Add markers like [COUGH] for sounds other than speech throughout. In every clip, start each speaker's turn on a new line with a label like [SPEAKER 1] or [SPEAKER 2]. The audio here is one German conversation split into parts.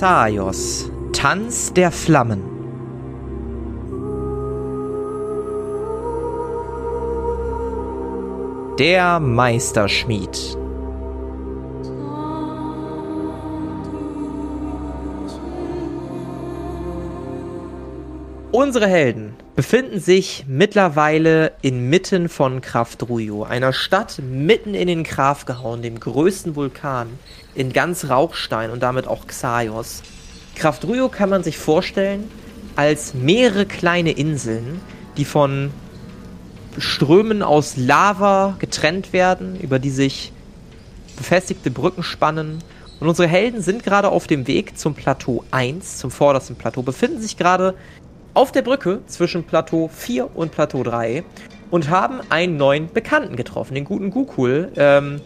[SPEAKER 1] Xaios, Tanz der Flammen. Der Meisterschmied. Unsere Helden befinden sich mittlerweile inmitten von Krafdrujo, einer Stadt mitten in den Graf gehauen, dem größten Vulkan in ganz Rauchstein und damit auch Xaios. Krafdrujo kann man sich vorstellen als mehrere kleine Inseln, die von Strömen aus Lava getrennt werden, über die sich befestigte Brücken spannen. Und unsere Helden sind gerade auf dem Weg zum Plateau 1, zum vordersten Plateau, befinden sich gerade auf der Brücke zwischen Plateau 4 und Plateau 3 und haben einen neuen Bekannten getroffen, den guten Gukul, ähm,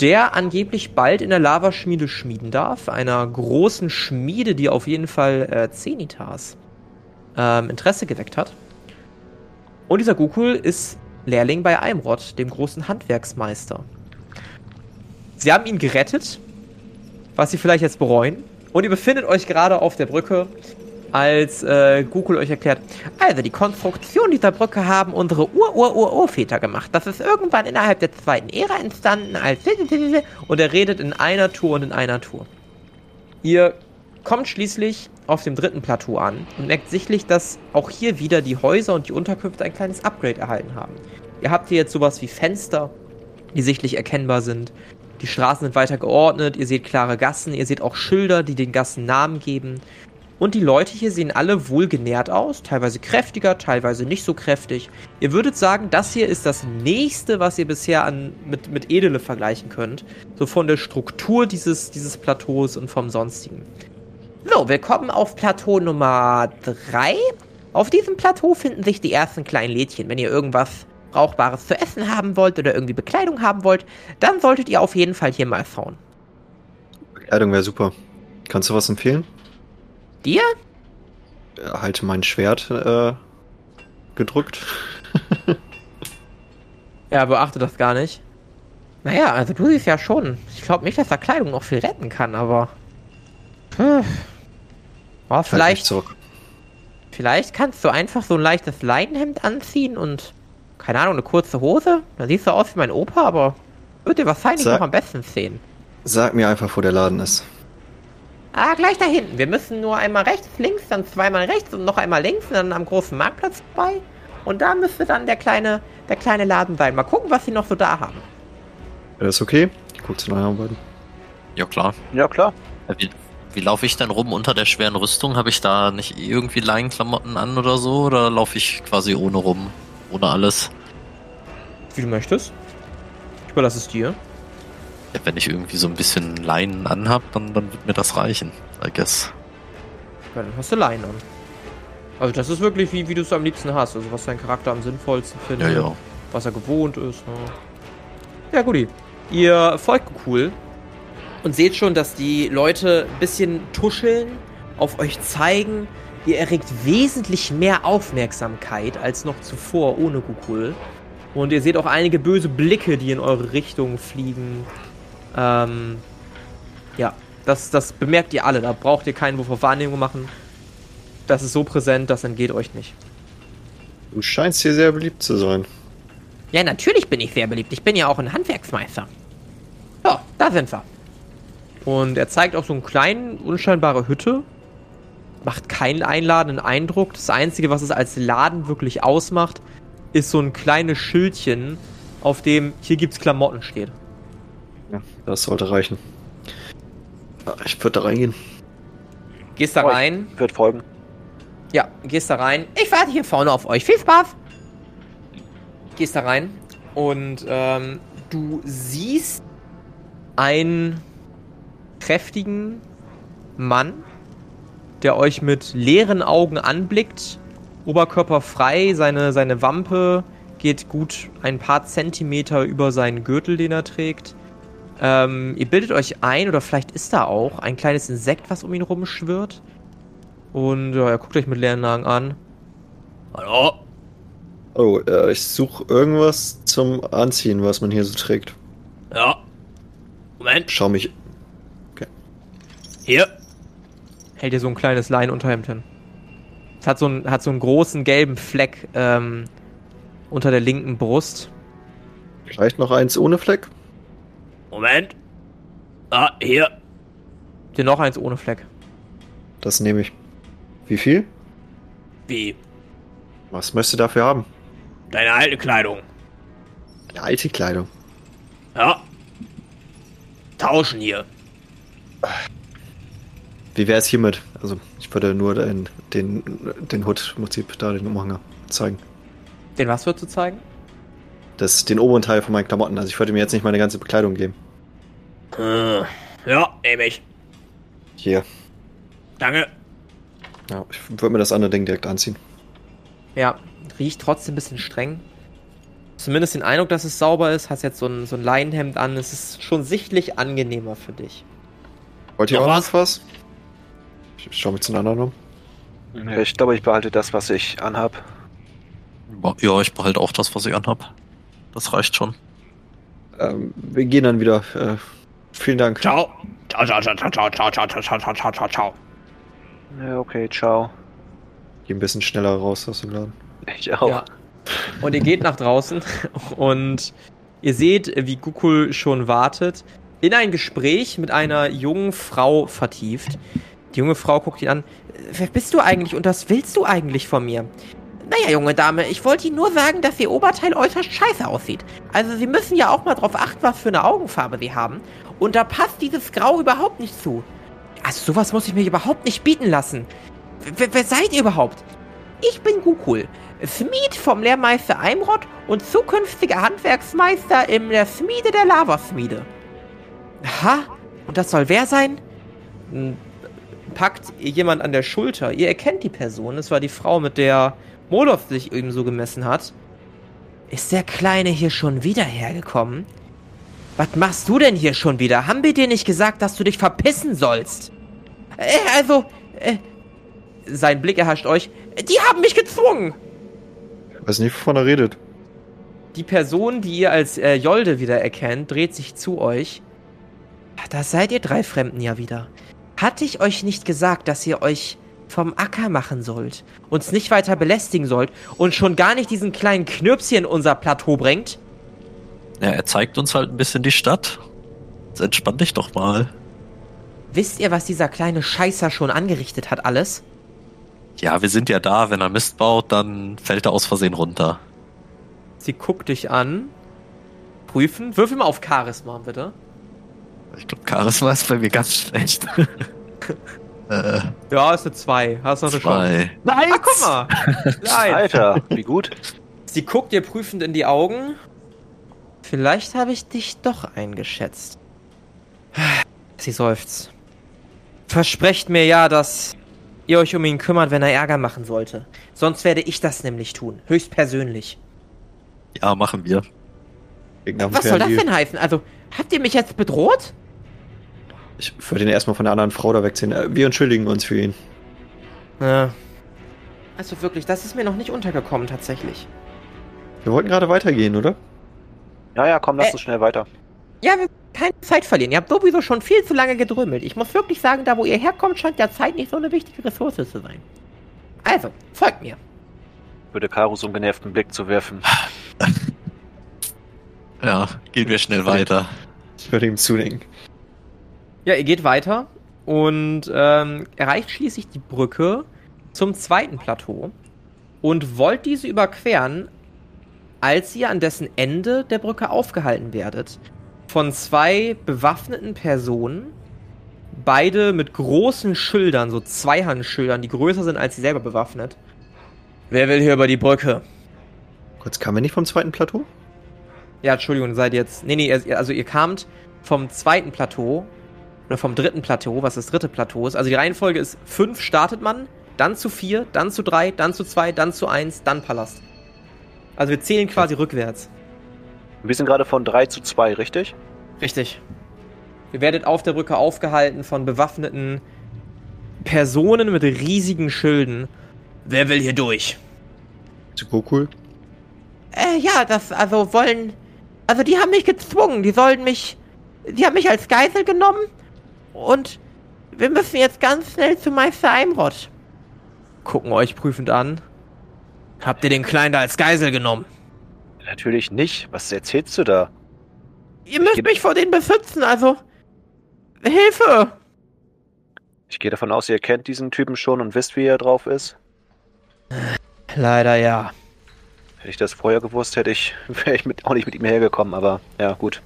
[SPEAKER 1] der angeblich bald in der Lavaschmiede schmieden darf, einer großen Schmiede, die auf jeden Fall äh, Zenitas ähm, Interesse geweckt hat. Und dieser Gukul ist Lehrling bei Eimrod, dem großen Handwerksmeister. Sie haben ihn gerettet, was sie vielleicht jetzt bereuen. Und ihr befindet euch gerade auf der Brücke als äh, Google euch erklärt, also die Konstruktion dieser Brücke haben unsere Ur-Ur-Ur-Urväter gemacht. Das ist irgendwann innerhalb der zweiten Ära entstanden als und er redet in einer Tour und in einer Tour. Ihr kommt schließlich auf dem dritten Plateau an und merkt sichtlich, dass auch hier wieder die Häuser und die Unterkünfte ein kleines Upgrade erhalten haben. Ihr habt hier jetzt sowas wie Fenster, die sichtlich erkennbar sind. Die Straßen sind weiter geordnet, ihr seht klare Gassen, ihr seht auch Schilder, die den Gassen Namen geben. Und die Leute hier sehen alle wohlgenährt aus, teilweise kräftiger, teilweise nicht so kräftig. Ihr würdet sagen, das hier ist das nächste, was ihr bisher an, mit, mit Edele vergleichen könnt. So von der Struktur dieses, dieses Plateaus und vom sonstigen. So, willkommen auf Plateau Nummer 3. Auf diesem Plateau finden sich die ersten kleinen Lädchen. Wenn ihr irgendwas Brauchbares zu essen haben wollt oder irgendwie Bekleidung haben wollt, dann solltet ihr auf jeden Fall hier mal schauen.
[SPEAKER 2] Bekleidung wäre super. Kannst du was empfehlen?
[SPEAKER 1] Dir?
[SPEAKER 2] Halte mein Schwert äh, gedrückt. [LAUGHS]
[SPEAKER 1] ja, beachte das gar nicht. Naja, also du siehst ja schon. Ich glaube nicht, dass da Kleidung noch viel retten kann, aber. Hm. Oh, halt vielleicht. Vielleicht kannst du einfach so ein leichtes Leinenhemd anziehen und. Keine Ahnung, eine kurze Hose. Da siehst du aus wie mein Opa, aber. Wird dir wahrscheinlich sag, noch am besten sehen.
[SPEAKER 2] Sag mir einfach, wo der Laden ist.
[SPEAKER 1] Ah, gleich da hinten. Wir müssen nur einmal rechts, links, dann zweimal rechts und noch einmal links und dann am großen Marktplatz vorbei. Und da müsste dann der kleine, der kleine Laden sein. Mal gucken, was sie noch so da haben.
[SPEAKER 2] Das ist okay. Ich guck zu euren beiden.
[SPEAKER 3] Ja, klar.
[SPEAKER 4] Ja, klar.
[SPEAKER 3] Wie, wie laufe ich denn rum unter der schweren Rüstung? Habe ich da nicht irgendwie Leinenklamotten an oder so? Oder laufe ich quasi ohne rum? Ohne alles?
[SPEAKER 1] Wie du möchtest. Ich überlasse es dir.
[SPEAKER 3] Ja, wenn ich irgendwie so ein bisschen Leinen anhab, dann, dann wird mir das reichen, I guess.
[SPEAKER 1] Ja, dann hast du Leinen an. Also das ist wirklich wie, wie du es am liebsten hast, also was dein Charakter am sinnvollsten findet.
[SPEAKER 3] Ja, ja.
[SPEAKER 1] Was er gewohnt ist. Ne? Ja, guti. Ihr folgt cool und seht schon, dass die Leute ein bisschen tuscheln, auf euch zeigen. Ihr erregt wesentlich mehr Aufmerksamkeit als noch zuvor ohne Gukul. Und ihr seht auch einige böse Blicke, die in eure Richtung fliegen. Ähm, ja, das, das bemerkt ihr alle. Da braucht ihr keinen Wurf auf Wahrnehmung machen. Das ist so präsent, das entgeht euch nicht.
[SPEAKER 2] Du scheinst hier sehr beliebt zu sein.
[SPEAKER 1] Ja, natürlich bin ich sehr beliebt. Ich bin ja auch ein Handwerksmeister. So, da sind wir. Und er zeigt auch so eine kleine, unscheinbare Hütte. Macht keinen einladenden Eindruck. Das Einzige, was es als Laden wirklich ausmacht, ist so ein kleines Schildchen, auf dem hier gibt's Klamotten steht.
[SPEAKER 2] Ja, das sollte reichen. Ich würde da reingehen.
[SPEAKER 1] Gehst da rein.
[SPEAKER 4] Ich würde folgen.
[SPEAKER 1] Ja, gehst da rein. Ich warte hier vorne auf euch. Viel Spaß! Gehst da rein und ähm, du siehst einen kräftigen Mann, der euch mit leeren Augen anblickt, Oberkörper frei, seine, seine Wampe geht gut ein paar Zentimeter über seinen Gürtel, den er trägt. Ähm, ihr bildet euch ein, oder vielleicht ist da auch ein kleines Insekt, was um ihn rumschwirrt. Und ja, er guckt euch mit leeren Augen an.
[SPEAKER 2] Hallo? Oh, äh, ich suche irgendwas zum Anziehen, was man hier so trägt.
[SPEAKER 1] Ja. Moment.
[SPEAKER 2] Schau mich.
[SPEAKER 1] Okay. Hier. Hält dir so ein kleines Leinenunterhemd hin. Es hat so einen, hat so einen großen gelben Fleck ähm, unter der linken Brust.
[SPEAKER 2] Vielleicht noch eins ohne Fleck?
[SPEAKER 4] Moment. Ah, hier.
[SPEAKER 1] Dir noch eins ohne Fleck.
[SPEAKER 2] Das nehme ich. Wie viel?
[SPEAKER 4] Wie?
[SPEAKER 2] Was möchtest du dafür haben?
[SPEAKER 4] Deine alte Kleidung.
[SPEAKER 2] Eine alte Kleidung.
[SPEAKER 4] Ja. Tauschen hier.
[SPEAKER 2] Wie wäre es hiermit? Also, ich würde nur den, den, den Hut im Prinzip da, den Umhanger zeigen.
[SPEAKER 1] Den was würdest du zeigen?
[SPEAKER 2] Das, den oberen Teil von meinen Klamotten. Also, ich würde mir jetzt nicht meine ganze Bekleidung geben.
[SPEAKER 4] Äh, ja, nehme ich.
[SPEAKER 2] Hier.
[SPEAKER 4] Danke.
[SPEAKER 2] Ja, ich würde mir das andere Ding direkt anziehen.
[SPEAKER 1] Ja, riecht trotzdem ein bisschen streng. Zumindest den Eindruck, dass es sauber ist. Hast jetzt so ein, so ein Leinenhemd an. Es ist schon sichtlich angenehmer für dich.
[SPEAKER 2] Wollt ihr
[SPEAKER 4] Noch
[SPEAKER 2] auch
[SPEAKER 4] was?
[SPEAKER 2] was? was? Ich schau mich zu den anderen um.
[SPEAKER 5] Ja, ich glaube, ich behalte das, was ich anhab.
[SPEAKER 3] Ja, ich behalte auch das, was ich anhab. Das reicht schon.
[SPEAKER 2] Ähm, wir gehen dann wieder. Äh, vielen Dank.
[SPEAKER 4] Ciao. Ciao, ciao, ciao, ciao, ciao, ciao, ciao, ciao, ciao, ciao, ciao, ciao, ciao.
[SPEAKER 5] Ja, okay, ciao.
[SPEAKER 2] Geh ein bisschen schneller raus aus dem Laden.
[SPEAKER 5] Ich auch.
[SPEAKER 1] Ja. Und ihr geht nach draußen und ihr seht, wie Gukul schon wartet, in ein Gespräch mit einer jungen Frau vertieft. Die junge Frau guckt ihn an. Wer bist du eigentlich und was willst du eigentlich von mir? Naja, junge Dame, ich wollte Ihnen nur sagen, dass Ihr Oberteil äußerst scheiße aussieht. Also Sie müssen ja auch mal drauf achten, was für eine Augenfarbe Sie haben. Und da passt dieses Grau überhaupt nicht zu. Also sowas muss ich mir überhaupt nicht bieten lassen. Wer, wer seid ihr überhaupt? Ich bin Gukul, Schmied vom Lehrmeister Eimrod und zukünftiger Handwerksmeister in der Schmiede der Lavasmiede. Aha, und das soll wer sein? Hm, Packt jemand an der Schulter. Ihr erkennt die Person. Es war die Frau, mit der Moloth sich eben so gemessen hat. Ist der Kleine hier schon wieder hergekommen? Was machst du denn hier schon wieder? Haben wir dir nicht gesagt, dass du dich verpissen sollst? Äh, also, äh, sein Blick erhascht euch. Die haben mich gezwungen.
[SPEAKER 2] Ich weiß nicht, wovon er redet.
[SPEAKER 1] Die Person, die ihr als äh, Jolde wieder erkennt, dreht sich zu euch. Da seid ihr drei Fremden ja wieder. Hatte ich euch nicht gesagt, dass ihr euch vom Acker machen sollt, uns nicht weiter belästigen sollt und schon gar nicht diesen kleinen Knirps hier in unser Plateau bringt?
[SPEAKER 3] Ja, er zeigt uns halt ein bisschen die Stadt. Jetzt entspann dich doch mal.
[SPEAKER 1] Wisst ihr, was dieser kleine Scheißer schon angerichtet hat alles?
[SPEAKER 3] Ja, wir sind ja da. Wenn er Mist baut, dann fällt er aus Versehen runter.
[SPEAKER 1] Sie guckt dich an. Prüfen. Würfel mal auf Charisma, bitte.
[SPEAKER 3] Ich glaube, Charisma ist bei mir ganz schlecht. [LAUGHS] äh,
[SPEAKER 1] Ja, ist eine 2. Hast noch eine Chance.
[SPEAKER 3] zwei.
[SPEAKER 1] Ah, guck mal. Nein.
[SPEAKER 5] Alter, wie gut.
[SPEAKER 1] Sie guckt dir prüfend in die Augen. Vielleicht habe ich dich doch eingeschätzt. Sie seufzt. Versprecht mir ja, dass ihr euch um ihn kümmert, wenn er Ärger machen sollte. Sonst werde ich das nämlich tun. Höchstpersönlich.
[SPEAKER 3] Ja, machen wir.
[SPEAKER 1] Was soll das denn heißen? Also, habt ihr mich jetzt bedroht?
[SPEAKER 2] Ich würde ihn erstmal von der anderen Frau da wegziehen. Äh, Wir entschuldigen uns für ihn.
[SPEAKER 1] Ja. Also wirklich, das ist mir noch nicht untergekommen tatsächlich.
[SPEAKER 2] Wir wollten gerade weitergehen, oder?
[SPEAKER 5] Ja, ja, komm, lass
[SPEAKER 1] Äh.
[SPEAKER 5] uns schnell weiter.
[SPEAKER 1] Ja, wir keine Zeit verlieren. Ihr habt sowieso schon viel zu lange gedrümmelt. Ich muss wirklich sagen, da wo ihr herkommt, scheint ja Zeit nicht so eine wichtige Ressource zu sein. Also, folgt mir.
[SPEAKER 5] Würde so einen genervten Blick zu werfen.
[SPEAKER 3] Ja, gehen wir schnell weiter.
[SPEAKER 2] Ich würde ihm zudenken.
[SPEAKER 1] Ja, ihr geht weiter und ähm, erreicht schließlich die Brücke zum zweiten Plateau und wollt diese überqueren, als ihr an dessen Ende der Brücke aufgehalten werdet. Von zwei bewaffneten Personen, beide mit großen Schildern, so Zweihandschildern, die größer sind als sie selber bewaffnet. Wer will hier über die Brücke?
[SPEAKER 2] Kurz, kamen wir nicht vom zweiten Plateau?
[SPEAKER 1] Ja, Entschuldigung, seid jetzt. Nee, nee, ihr- also ihr kamt vom zweiten Plateau oder vom dritten Plateau, was das dritte Plateau ist. Also die Reihenfolge ist: fünf startet man, dann zu vier, dann zu drei, dann zu zwei, dann zu eins, dann Palast. Also wir zählen quasi rückwärts.
[SPEAKER 5] Wir sind gerade von 3 zu 2, richtig?
[SPEAKER 1] Richtig. Ihr werdet auf der Brücke aufgehalten von bewaffneten Personen mit riesigen Schilden. Wer will hier durch?
[SPEAKER 2] Zu Gokul?
[SPEAKER 1] Äh, ja, das, also wollen. Also die haben mich gezwungen, die sollten mich. Die haben mich als Geisel genommen und wir müssen jetzt ganz schnell zu Meister Eimrod. Gucken euch prüfend an. Habt ihr den Kleinen da als Geisel genommen?
[SPEAKER 5] Natürlich nicht. Was erzählst du da?
[SPEAKER 1] Ihr müsst mich vor denen beschützen, also. Hilfe!
[SPEAKER 5] Ich gehe davon aus, ihr kennt diesen Typen schon und wisst, wie er drauf ist.
[SPEAKER 1] Leider ja.
[SPEAKER 5] Hätte ich das vorher gewusst, hätte ich, [LAUGHS] wäre ich mit, auch nicht mit ihm hergekommen, aber ja, gut.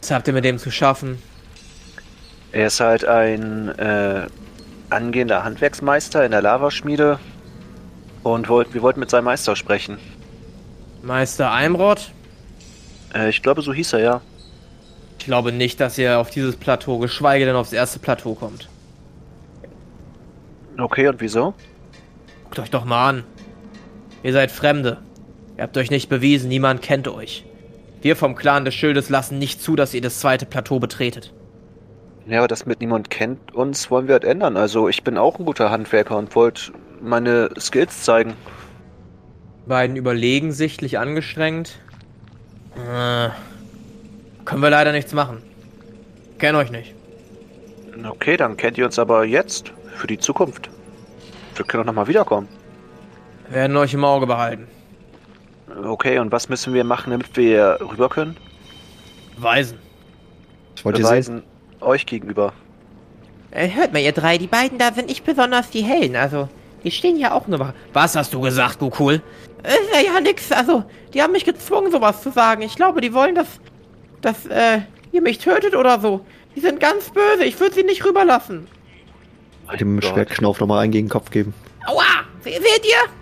[SPEAKER 1] Was habt ihr mit dem zu schaffen?
[SPEAKER 5] Er ist halt ein äh, angehender Handwerksmeister in der Lavaschmiede und wollt, wir wollten mit seinem Meister sprechen.
[SPEAKER 1] Meister Eimrod?
[SPEAKER 5] Äh, ich glaube, so hieß er ja.
[SPEAKER 1] Ich glaube nicht, dass ihr auf dieses Plateau, geschweige denn aufs erste Plateau kommt.
[SPEAKER 5] Okay, und wieso?
[SPEAKER 1] Guckt euch doch mal an. Ihr seid Fremde. Ihr habt euch nicht bewiesen, niemand kennt euch. Wir vom Clan des Schildes lassen nicht zu, dass ihr das zweite Plateau betretet.
[SPEAKER 5] Ja, aber das mit niemand kennt uns wollen wir halt ändern. Also ich bin auch ein guter Handwerker und wollte meine Skills zeigen.
[SPEAKER 1] Beiden überlegen sichtlich angestrengt. Äh, können wir leider nichts machen. Kenn euch nicht.
[SPEAKER 5] Okay, dann kennt ihr uns aber jetzt für die Zukunft. Wir können doch nochmal wiederkommen.
[SPEAKER 1] Wir werden euch im Auge behalten.
[SPEAKER 5] Okay, und was müssen wir machen, damit wir rüber können?
[SPEAKER 1] Weisen.
[SPEAKER 2] Ich wollte sehen.
[SPEAKER 5] Beweisen euch gegenüber.
[SPEAKER 1] Äh, hört mal, ihr drei, die beiden da sind nicht besonders die Hellen. Also, die stehen ja auch nur. Was hast du gesagt, Gukul? Ist ja, ja nix. Also, die haben mich gezwungen, sowas zu sagen. Ich glaube, die wollen, dass, dass, äh, ihr mich tötet oder so. Die sind ganz böse. Ich würde sie nicht rüberlassen.
[SPEAKER 2] Dem
[SPEAKER 5] Gott.
[SPEAKER 2] Schwertknauf nochmal einen gegen den Kopf geben.
[SPEAKER 1] Aua! Se seht ihr?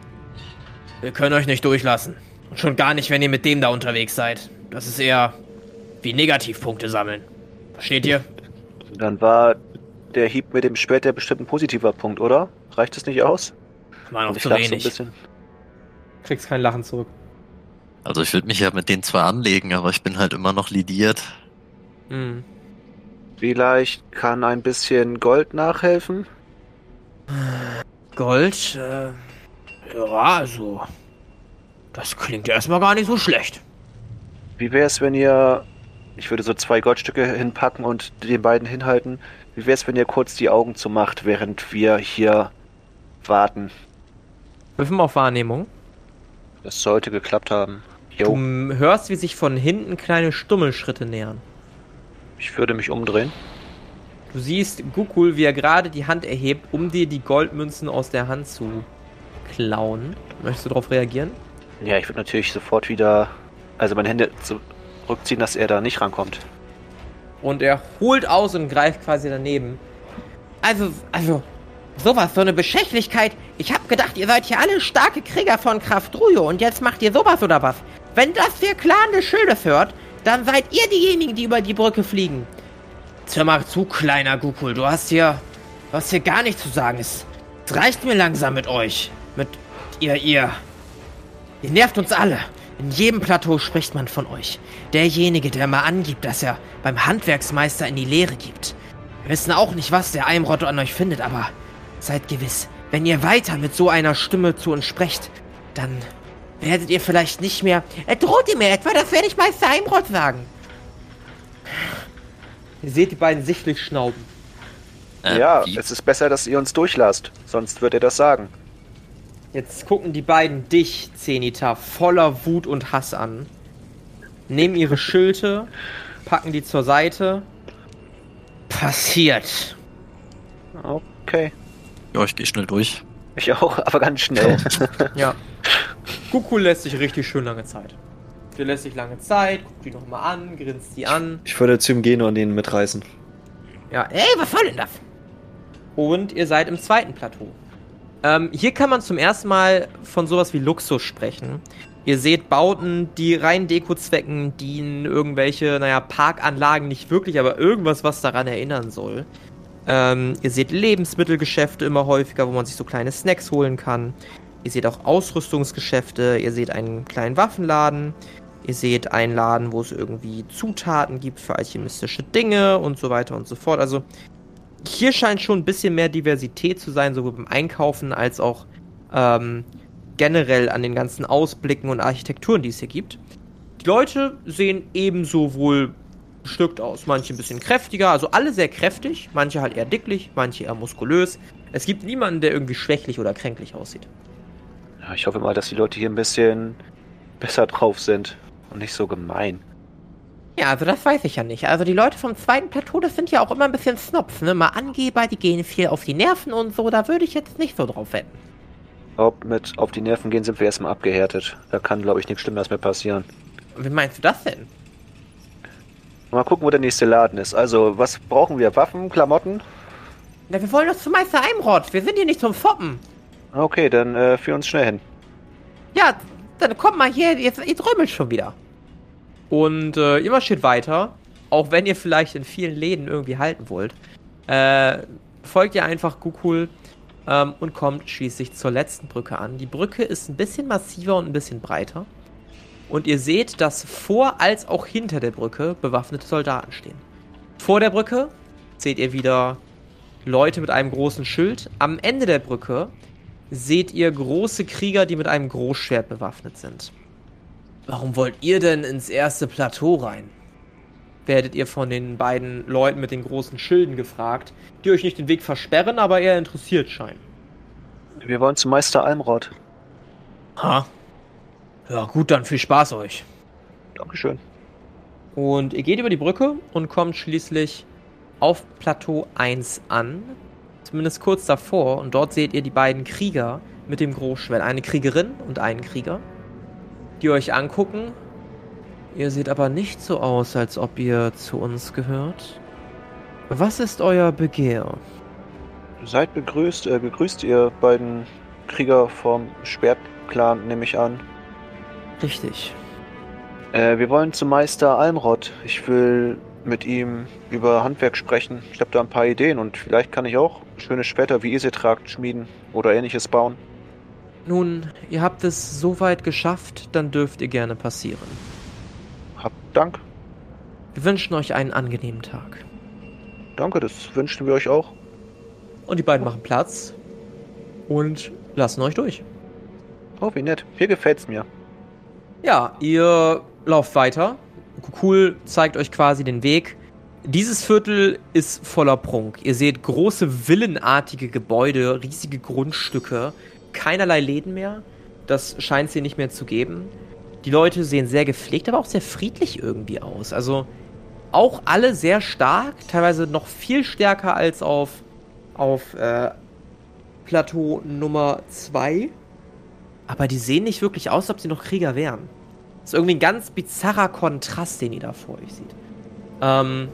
[SPEAKER 1] Wir können euch nicht durchlassen. Und schon gar nicht, wenn ihr mit dem da unterwegs seid. Das ist eher wie Negativpunkte sammeln. Versteht ihr?
[SPEAKER 5] Dann war der Hieb mit dem Schwert ja bestimmt ein positiver Punkt, oder? Reicht es nicht aus?
[SPEAKER 1] War noch
[SPEAKER 5] Und ich
[SPEAKER 1] zu
[SPEAKER 5] so
[SPEAKER 1] wenig.
[SPEAKER 5] bisschen.
[SPEAKER 1] Kriegst kein Lachen zurück.
[SPEAKER 3] Also ich würde mich ja mit den zwei anlegen, aber ich bin halt immer noch lidiert.
[SPEAKER 1] Hm.
[SPEAKER 5] Vielleicht kann ein bisschen Gold nachhelfen.
[SPEAKER 1] Gold, äh, ja, also. Das klingt erstmal gar nicht so schlecht.
[SPEAKER 5] Wie wäre es, wenn ihr. Ich würde so zwei Goldstücke hinpacken und den beiden hinhalten. Wie wäre es, wenn ihr kurz die Augen zumacht, während wir hier warten?
[SPEAKER 1] Würfen wir auf Wahrnehmung.
[SPEAKER 5] Das sollte geklappt haben.
[SPEAKER 1] Du
[SPEAKER 5] Jo,
[SPEAKER 1] m- hörst, wie sich von hinten kleine Stummelschritte nähern.
[SPEAKER 5] ich würde mich umdrehen.
[SPEAKER 1] Du siehst Gukul, wie er gerade die Hand erhebt, um dir die Goldmünzen aus der Hand zu klauen. Möchtest du darauf reagieren?
[SPEAKER 5] Ja, ich würde natürlich sofort wieder. Also meine Hände zurückziehen, dass er da nicht rankommt.
[SPEAKER 1] Und er holt aus und greift quasi daneben. Also, also, sowas, so eine Bestechlichkeit. Ich hab gedacht, ihr seid hier alle starke Krieger von Kraftrujo und jetzt macht ihr sowas oder was? Wenn das der Clan des Schildes hört, dann seid ihr diejenigen, die über die Brücke fliegen. Hör mal zu, kleiner Gukul, du hast hier, du hier gar nichts zu sagen. Es, es reicht mir langsam mit euch. Mit ihr, ihr. Ihr nervt uns alle. In jedem Plateau spricht man von euch. Derjenige, der mal angibt, dass er beim Handwerksmeister in die Lehre gibt. Wir wissen auch nicht, was der Eimrotto an euch findet, aber seid gewiss, wenn ihr weiter mit so einer Stimme zu uns sprecht, dann werdet ihr vielleicht nicht mehr... Äh, droht ihr mir etwa? Das werde ich Meister Eimrott sagen. Ihr seht die beiden sichtlich schnauben.
[SPEAKER 3] Äh,
[SPEAKER 5] ja,
[SPEAKER 3] wie?
[SPEAKER 5] es ist besser, dass ihr uns durchlasst. Sonst wird er das sagen.
[SPEAKER 1] Jetzt gucken die beiden dich, Zenita, voller Wut und Hass an. Nehmen ihre Schilde, packen die zur Seite. Passiert.
[SPEAKER 5] Okay.
[SPEAKER 3] Ja, ich gehe schnell durch.
[SPEAKER 5] Ich auch, aber ganz schnell.
[SPEAKER 1] Ja. Kuku lässt sich richtig schön lange Zeit. Der lässt sich lange Zeit, guckt die nochmal an, grinst die an.
[SPEAKER 2] Ich würde zu ihm gehen und ihn mitreißen.
[SPEAKER 1] Ja, ey, was soll denn das? Und ihr seid im zweiten Plateau. Ähm, hier kann man zum ersten Mal von sowas wie Luxus sprechen. Ihr seht Bauten, die rein Dekozwecken dienen, irgendwelche, naja, Parkanlagen nicht wirklich, aber irgendwas, was daran erinnern soll. Ähm, ihr seht Lebensmittelgeschäfte immer häufiger, wo man sich so kleine Snacks holen kann. Ihr seht auch Ausrüstungsgeschäfte, ihr seht einen kleinen Waffenladen, ihr seht einen Laden, wo es irgendwie Zutaten gibt für alchemistische Dinge und so weiter und so fort. Also hier scheint schon ein bisschen mehr Diversität zu sein, sowohl beim Einkaufen als auch ähm, generell an den ganzen Ausblicken und Architekturen, die es hier gibt. Die Leute sehen ebenso wohl bestückt aus. Manche ein bisschen kräftiger, also alle sehr kräftig, manche halt eher dicklich, manche eher muskulös. Es gibt niemanden, der irgendwie schwächlich oder kränklich aussieht.
[SPEAKER 5] Ja, ich hoffe mal, dass die Leute hier ein bisschen besser drauf sind und nicht so gemein.
[SPEAKER 1] Ja, also das weiß ich ja nicht. Also die Leute vom zweiten Plateau, das sind ja auch immer ein bisschen Snobs, ne? Mal Angeber, die gehen viel auf die Nerven und so, da würde ich jetzt nicht so drauf wetten.
[SPEAKER 5] Ob mit auf die Nerven gehen, sind wir erstmal abgehärtet. Da kann, glaube ich, nichts Schlimmeres mehr passieren.
[SPEAKER 1] Wie meinst du das denn?
[SPEAKER 5] Mal gucken, wo der nächste Laden ist. Also, was brauchen wir? Waffen, Klamotten?
[SPEAKER 1] Na, wir wollen doch zu Meister Eimrod. Wir sind hier nicht zum Foppen.
[SPEAKER 5] Okay, dann äh, führ uns schnell hin.
[SPEAKER 1] Ja, dann komm mal hier, jetzt, ihr trömmelt schon wieder. Und äh, ihr marschiert weiter, auch wenn ihr vielleicht in vielen Läden irgendwie halten wollt. Äh, folgt ihr einfach Gukul ähm, und kommt schließlich zur letzten Brücke an. Die Brücke ist ein bisschen massiver und ein bisschen breiter. Und ihr seht, dass vor als auch hinter der Brücke bewaffnete Soldaten stehen. Vor der Brücke seht ihr wieder Leute mit einem großen Schild. Am Ende der Brücke seht ihr große Krieger, die mit einem Großschwert bewaffnet sind. Warum wollt ihr denn ins erste Plateau rein? Werdet ihr von den beiden Leuten mit den großen Schilden gefragt, die euch nicht den Weg versperren, aber eher interessiert scheinen.
[SPEAKER 5] Wir wollen zu Meister Almrod.
[SPEAKER 1] Ha. Ja, gut, dann viel Spaß euch.
[SPEAKER 5] Dankeschön.
[SPEAKER 1] Und ihr geht über die Brücke und kommt schließlich auf Plateau 1 an. Zumindest kurz davor. Und dort seht ihr die beiden Krieger mit dem Großschwert. Eine Kriegerin und einen Krieger die euch angucken. Ihr seht aber nicht so aus, als ob ihr zu uns gehört. Was ist euer Begehr?
[SPEAKER 5] Seid begrüßt, äh, gegrüßt, ihr beiden Krieger vom Schwertclan, nehme ich an.
[SPEAKER 1] Richtig.
[SPEAKER 5] Äh, wir wollen zum Meister Almrod. Ich will mit ihm über Handwerk sprechen. Ich habe da ein paar Ideen und vielleicht kann ich auch schöne Schwerter wie ihr sie tragt schmieden oder ähnliches bauen.
[SPEAKER 1] Nun, ihr habt es so weit geschafft, dann dürft ihr gerne passieren.
[SPEAKER 5] Habt Dank.
[SPEAKER 1] Wir wünschen euch einen angenehmen Tag.
[SPEAKER 5] Danke, das wünschen wir euch auch.
[SPEAKER 1] Und die beiden machen Platz und lassen euch durch.
[SPEAKER 5] Oh, wie nett. Hier gefällt's mir.
[SPEAKER 1] Ja, ihr lauft weiter. Kukul zeigt euch quasi den Weg. Dieses Viertel ist voller Prunk. Ihr seht große villenartige Gebäude, riesige Grundstücke, keinerlei Läden mehr. Das scheint es hier nicht mehr zu geben. Die Leute sehen sehr gepflegt, aber auch sehr friedlich irgendwie aus. Also auch alle sehr stark, teilweise noch viel stärker als auf, auf äh, Plateau Nummer 2. Aber die sehen nicht wirklich aus, als ob sie noch Krieger wären. Das ist irgendwie ein ganz bizarrer Kontrast, den ihr da vor euch seht. Ähm,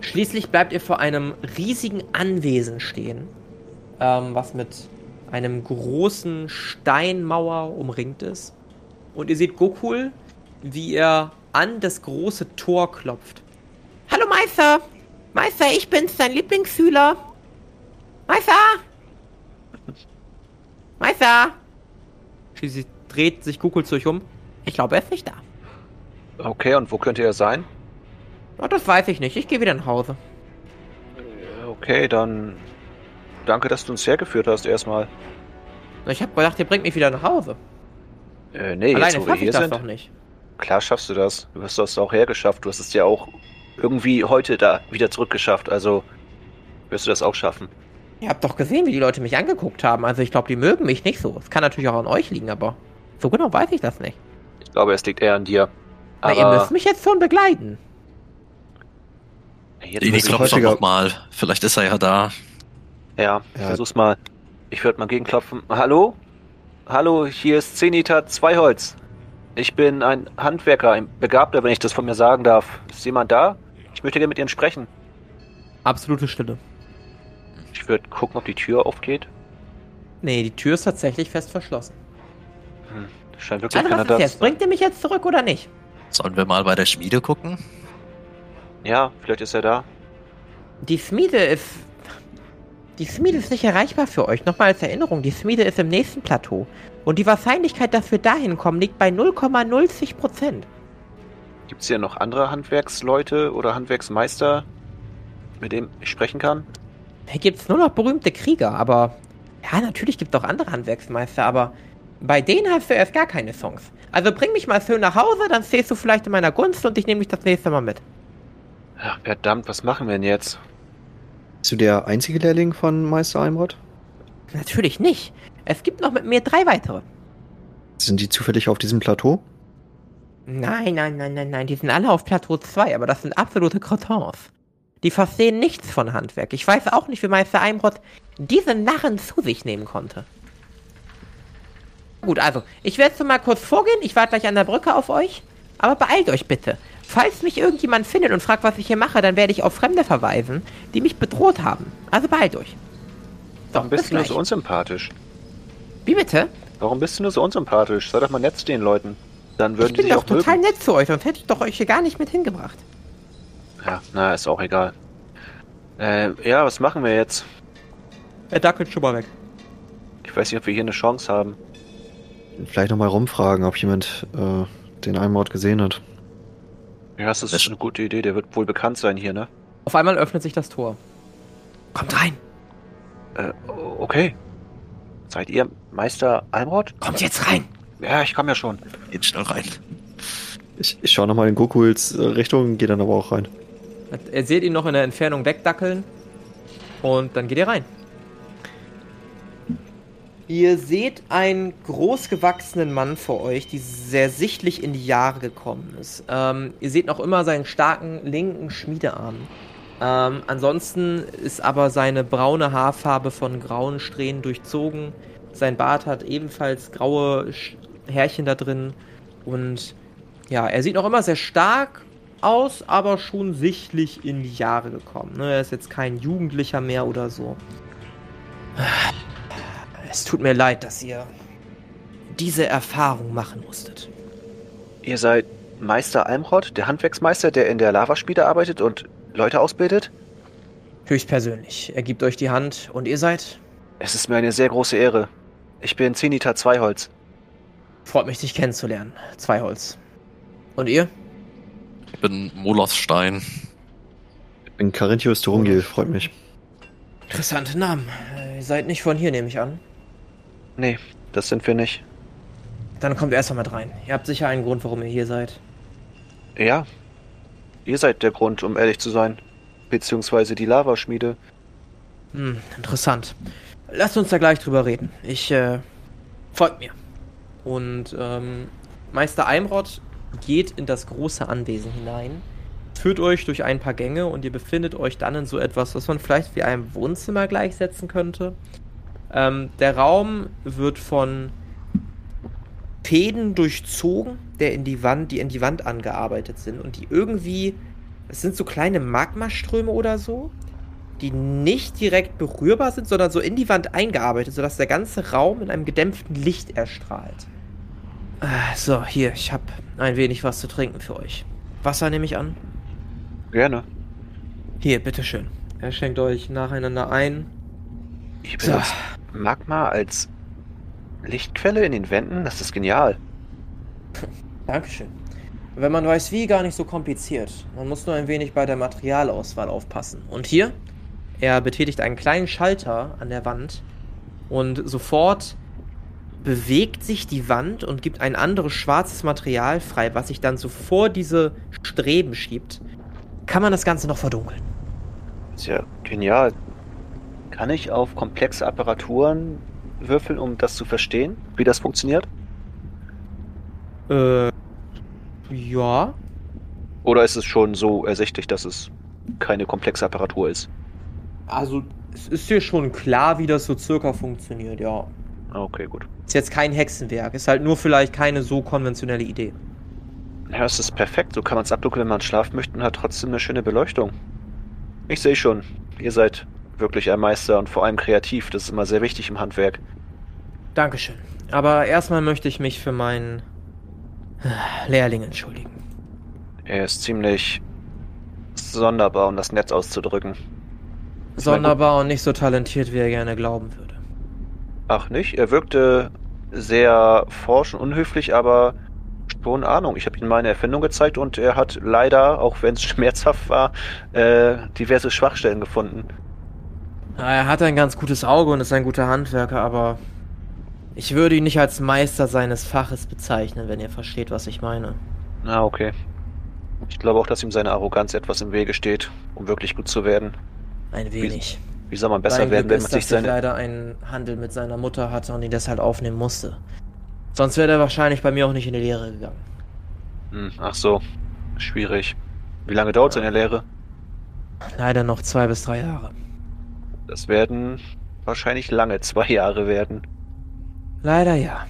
[SPEAKER 1] schließlich bleibt ihr vor einem riesigen Anwesen stehen, ähm, was mit einem großen Steinmauer umringt ist. Und ihr seht Gokul, wie er an das große Tor klopft. Hallo Meister! Meister, ich bin's, dein Lieblingsschüler. Meister! Meister! Schließlich dreht sich Gokul zu euch um. Ich glaube, er ist nicht da.
[SPEAKER 5] Okay, und wo könnte er sein?
[SPEAKER 1] Oh, das weiß ich nicht. Ich gehe wieder nach Hause.
[SPEAKER 5] Okay, dann danke, dass du uns hergeführt hast erstmal.
[SPEAKER 1] Ich habe gedacht, ihr bringt mich wieder nach Hause.
[SPEAKER 5] Äh, nee,
[SPEAKER 1] Alleine
[SPEAKER 5] jetzt wo wir
[SPEAKER 1] schaffe ich
[SPEAKER 5] hier
[SPEAKER 1] das
[SPEAKER 5] sind.
[SPEAKER 1] doch nicht.
[SPEAKER 5] Klar schaffst du das. Du hast das auch hergeschafft. Du hast es ja auch irgendwie heute da wieder zurückgeschafft. Also wirst du das auch schaffen.
[SPEAKER 1] Ihr habt doch gesehen, wie die Leute mich angeguckt haben. Also ich glaube, die mögen mich nicht so. Es kann natürlich auch an euch liegen, aber so genau weiß ich das nicht.
[SPEAKER 5] Ich glaube, es liegt eher an dir.
[SPEAKER 1] Aber ihr müsst mich jetzt schon begleiten.
[SPEAKER 5] Jetzt ich-
[SPEAKER 3] doch nochmal. Vielleicht ist er ja da.
[SPEAKER 5] Ja,
[SPEAKER 2] Ja.
[SPEAKER 5] versuch's mal. Ich würde mal gegenklopfen. Hallo? Hallo, hier ist Zenita Zweiholz. Ich bin ein Handwerker, ein Begabter, wenn ich das von mir sagen darf. Ist jemand da? Ich möchte gerne mit Ihnen sprechen.
[SPEAKER 1] Absolute Stille.
[SPEAKER 5] Ich würde gucken, ob die Tür aufgeht.
[SPEAKER 1] Nee, die Tür ist tatsächlich fest verschlossen.
[SPEAKER 5] Hm, scheint wirklich
[SPEAKER 1] Also
[SPEAKER 5] keiner
[SPEAKER 1] was
[SPEAKER 5] da
[SPEAKER 1] jetzt?
[SPEAKER 5] sein.
[SPEAKER 1] Bringt ihr mich jetzt zurück oder nicht?
[SPEAKER 3] Sollen wir mal bei der Schmiede gucken?
[SPEAKER 5] Ja, vielleicht ist er da.
[SPEAKER 1] Die Schmiede ist... Die Schmiede ist nicht erreichbar für euch. Nochmal als Erinnerung, die Schmiede ist im nächsten Plateau. Und die Wahrscheinlichkeit, dass wir dahin kommen, liegt bei 0,0 Prozent.
[SPEAKER 5] Gibt es hier noch andere Handwerksleute oder Handwerksmeister, mit dem ich sprechen kann?
[SPEAKER 1] Hier gibt's nur noch berühmte Krieger, aber... Ja, natürlich gibt es auch andere Handwerksmeister, aber... Bei denen hast du erst gar keine Songs. Also bring mich mal schön nach Hause, dann stehst du vielleicht in meiner Gunst und ich nehme dich das nächste Mal mit.
[SPEAKER 5] Ja, verdammt, was machen wir denn jetzt?
[SPEAKER 2] Bist du der einzige Lehrling von Meister Eimrod?
[SPEAKER 1] Natürlich nicht. Es gibt noch mit mir drei weitere.
[SPEAKER 2] Sind die zufällig auf diesem Plateau?
[SPEAKER 1] Nein, nein, nein, nein, nein. Die sind alle auf Plateau 2, aber das sind absolute Crotons. Die verstehen nichts von Handwerk. Ich weiß auch nicht, wie Meister Eimrod diese Narren zu sich nehmen konnte. Gut, also, ich werde jetzt mal kurz vorgehen. Ich warte gleich an der Brücke auf euch. Aber beeilt euch bitte. Falls mich irgendjemand findet und fragt, was ich hier mache, dann werde ich auf Fremde verweisen, die mich bedroht haben. Also beeilt euch. So,
[SPEAKER 5] Warum bist
[SPEAKER 1] bis
[SPEAKER 5] du nur so unsympathisch?
[SPEAKER 1] Wie bitte?
[SPEAKER 5] Warum bist du nur so unsympathisch? Sei doch mal nett zu den Leuten. Dann würden
[SPEAKER 1] Ich bin doch
[SPEAKER 5] auch
[SPEAKER 1] total
[SPEAKER 5] mögen.
[SPEAKER 1] nett zu euch, sonst hätte ich doch euch hier gar nicht mit hingebracht.
[SPEAKER 5] Ja, na, ist auch egal. Äh, ja, was machen wir jetzt?
[SPEAKER 1] Er dackelt schon mal weg.
[SPEAKER 5] Ich weiß nicht, ob wir hier eine Chance haben.
[SPEAKER 2] Vielleicht nochmal rumfragen, ob jemand äh, den Eimrod gesehen hat.
[SPEAKER 5] Ja, das ist eine gute Idee. Der wird wohl bekannt sein hier, ne?
[SPEAKER 1] Auf einmal öffnet sich das Tor. Kommt rein.
[SPEAKER 5] Äh, okay. Seid ihr Meister Almrod?
[SPEAKER 1] Kommt jetzt rein.
[SPEAKER 5] Ja, ich komme ja schon.
[SPEAKER 3] Geht schnell rein.
[SPEAKER 2] Ich, ich schaue nochmal in Gokuls äh, Richtung, gehe dann aber auch rein.
[SPEAKER 1] Ihr seht ihn noch in der Entfernung wegdackeln. Und dann geht ihr rein. Ihr seht einen großgewachsenen Mann vor euch, die sehr sichtlich in die Jahre gekommen ist. Ähm, ihr seht noch immer seinen starken linken Schmiedearm. Ähm, ansonsten ist aber seine braune Haarfarbe von grauen Strähnen durchzogen. Sein Bart hat ebenfalls graue Härchen da drin. Und ja, er sieht noch immer sehr stark aus, aber schon sichtlich in die Jahre gekommen. Ne? Er ist jetzt kein Jugendlicher mehr oder so. Es tut mir leid, dass ihr diese Erfahrung machen musstet.
[SPEAKER 5] Ihr seid Meister Almrod, der Handwerksmeister, der in der Lavaschmiede arbeitet und Leute ausbildet?
[SPEAKER 1] Höchstpersönlich. Er gibt euch die Hand und ihr seid?
[SPEAKER 5] Es ist mir eine sehr große Ehre. Ich bin Zenita Zweiholz.
[SPEAKER 1] Freut mich, dich kennenzulernen. Zweiholz. Und ihr?
[SPEAKER 3] Ich bin Molosstein.
[SPEAKER 2] Ich bin Carinthius Turungil, freut mich.
[SPEAKER 1] Interessante Namen. Äh, Ihr seid nicht von hier, nehme ich an.
[SPEAKER 5] Nee, das sind wir nicht.
[SPEAKER 1] Dann kommt erst mal mit rein. Ihr habt sicher einen Grund, warum ihr hier seid.
[SPEAKER 5] Ja. Ihr seid der Grund, um ehrlich zu sein. Beziehungsweise die Lavaschmiede.
[SPEAKER 1] Hm, interessant. Lasst uns da gleich drüber reden. Ich, äh, folgt mir. Und, ähm, Meister Eimrod geht in das große Anwesen hinein, führt euch durch ein paar Gänge und ihr befindet euch dann in so etwas, was man vielleicht wie einem Wohnzimmer gleichsetzen könnte. Ähm, der Raum wird von Fäden durchzogen, der in die Wand, die in die Wand angearbeitet sind und die irgendwie, es sind so kleine Magmaströme oder so, die nicht direkt berührbar sind, sondern so in die Wand eingearbeitet, sodass der ganze Raum in einem gedämpften Licht erstrahlt. Äh, So, hier, ich habe ein wenig was zu trinken für euch. Wasser nehme ich an.
[SPEAKER 5] Gerne.
[SPEAKER 1] Hier, bitteschön. Er schenkt euch nacheinander ein.
[SPEAKER 5] Ihr
[SPEAKER 1] So.
[SPEAKER 5] Magma als Lichtquelle in den Wänden? Das ist genial. [LAUGHS]
[SPEAKER 1] Dankeschön. Wenn man weiß wie, gar nicht so kompliziert. Man muss nur ein wenig bei der Materialauswahl aufpassen. Und hier, er betätigt einen kleinen Schalter an der Wand und sofort bewegt sich die Wand und gibt ein anderes schwarzes Material frei, was sich dann so vor diese Streben schiebt. Kann man das Ganze noch verdunkeln?
[SPEAKER 5] Ist ja genial. Kann ich auf komplexe Apparaturen würfeln, um das zu verstehen, wie das funktioniert?
[SPEAKER 1] Äh, ja.
[SPEAKER 5] Oder ist es schon so ersichtlich, dass es keine komplexe Apparatur ist?
[SPEAKER 1] Also, es ist dir schon klar, wie das so circa funktioniert, ja.
[SPEAKER 5] Ah, Okay, gut.
[SPEAKER 1] Ist jetzt kein Hexenwerk, ist halt nur vielleicht keine so konventionelle Idee.
[SPEAKER 5] Ja, es ist perfekt. So kann man es abdunkeln, wenn man schlafen möchte und hat trotzdem eine schöne Beleuchtung. Ich sehe schon, ihr seid wirklich ein Meister und vor allem kreativ. Das ist immer sehr wichtig im Handwerk.
[SPEAKER 1] Dankeschön. Aber erstmal möchte ich mich für meinen äh, Lehrling entschuldigen.
[SPEAKER 5] Er ist ziemlich sonderbar, um das Netz auszudrücken.
[SPEAKER 1] Sonderbar und nicht so talentiert, wie er gerne glauben würde.
[SPEAKER 5] Ach nicht? Er wirkte sehr forsch und unhöflich, aber schon Ahnung. Ich habe ihm meine Erfindung gezeigt und er hat leider, auch wenn es [LAUGHS] schmerzhaft war, äh, diverse Schwachstellen gefunden.
[SPEAKER 1] Er hat ein ganz gutes Auge und ist ein guter Handwerker, aber ich würde ihn nicht als Meister seines Faches bezeichnen, wenn ihr versteht, was ich meine.
[SPEAKER 5] Na, okay. Ich glaube auch, dass ihm seine Arroganz etwas im Wege steht, um wirklich gut zu werden.
[SPEAKER 1] Ein wenig.
[SPEAKER 5] Wie soll man besser
[SPEAKER 1] Sein
[SPEAKER 5] werden,
[SPEAKER 1] Glück
[SPEAKER 5] wenn man
[SPEAKER 1] ist,
[SPEAKER 5] sich
[SPEAKER 1] dass ich
[SPEAKER 5] seine...
[SPEAKER 1] leider einen Handel mit seiner Mutter hatte und ihn deshalb aufnehmen musste. Sonst wäre er wahrscheinlich bei mir auch nicht in die Lehre gegangen.
[SPEAKER 5] Hm, ach so, schwierig. Wie lange dauert seine Lehre?
[SPEAKER 1] Leider noch zwei bis drei Jahre.
[SPEAKER 5] Das werden wahrscheinlich lange zwei Jahre werden.
[SPEAKER 1] Leider ja.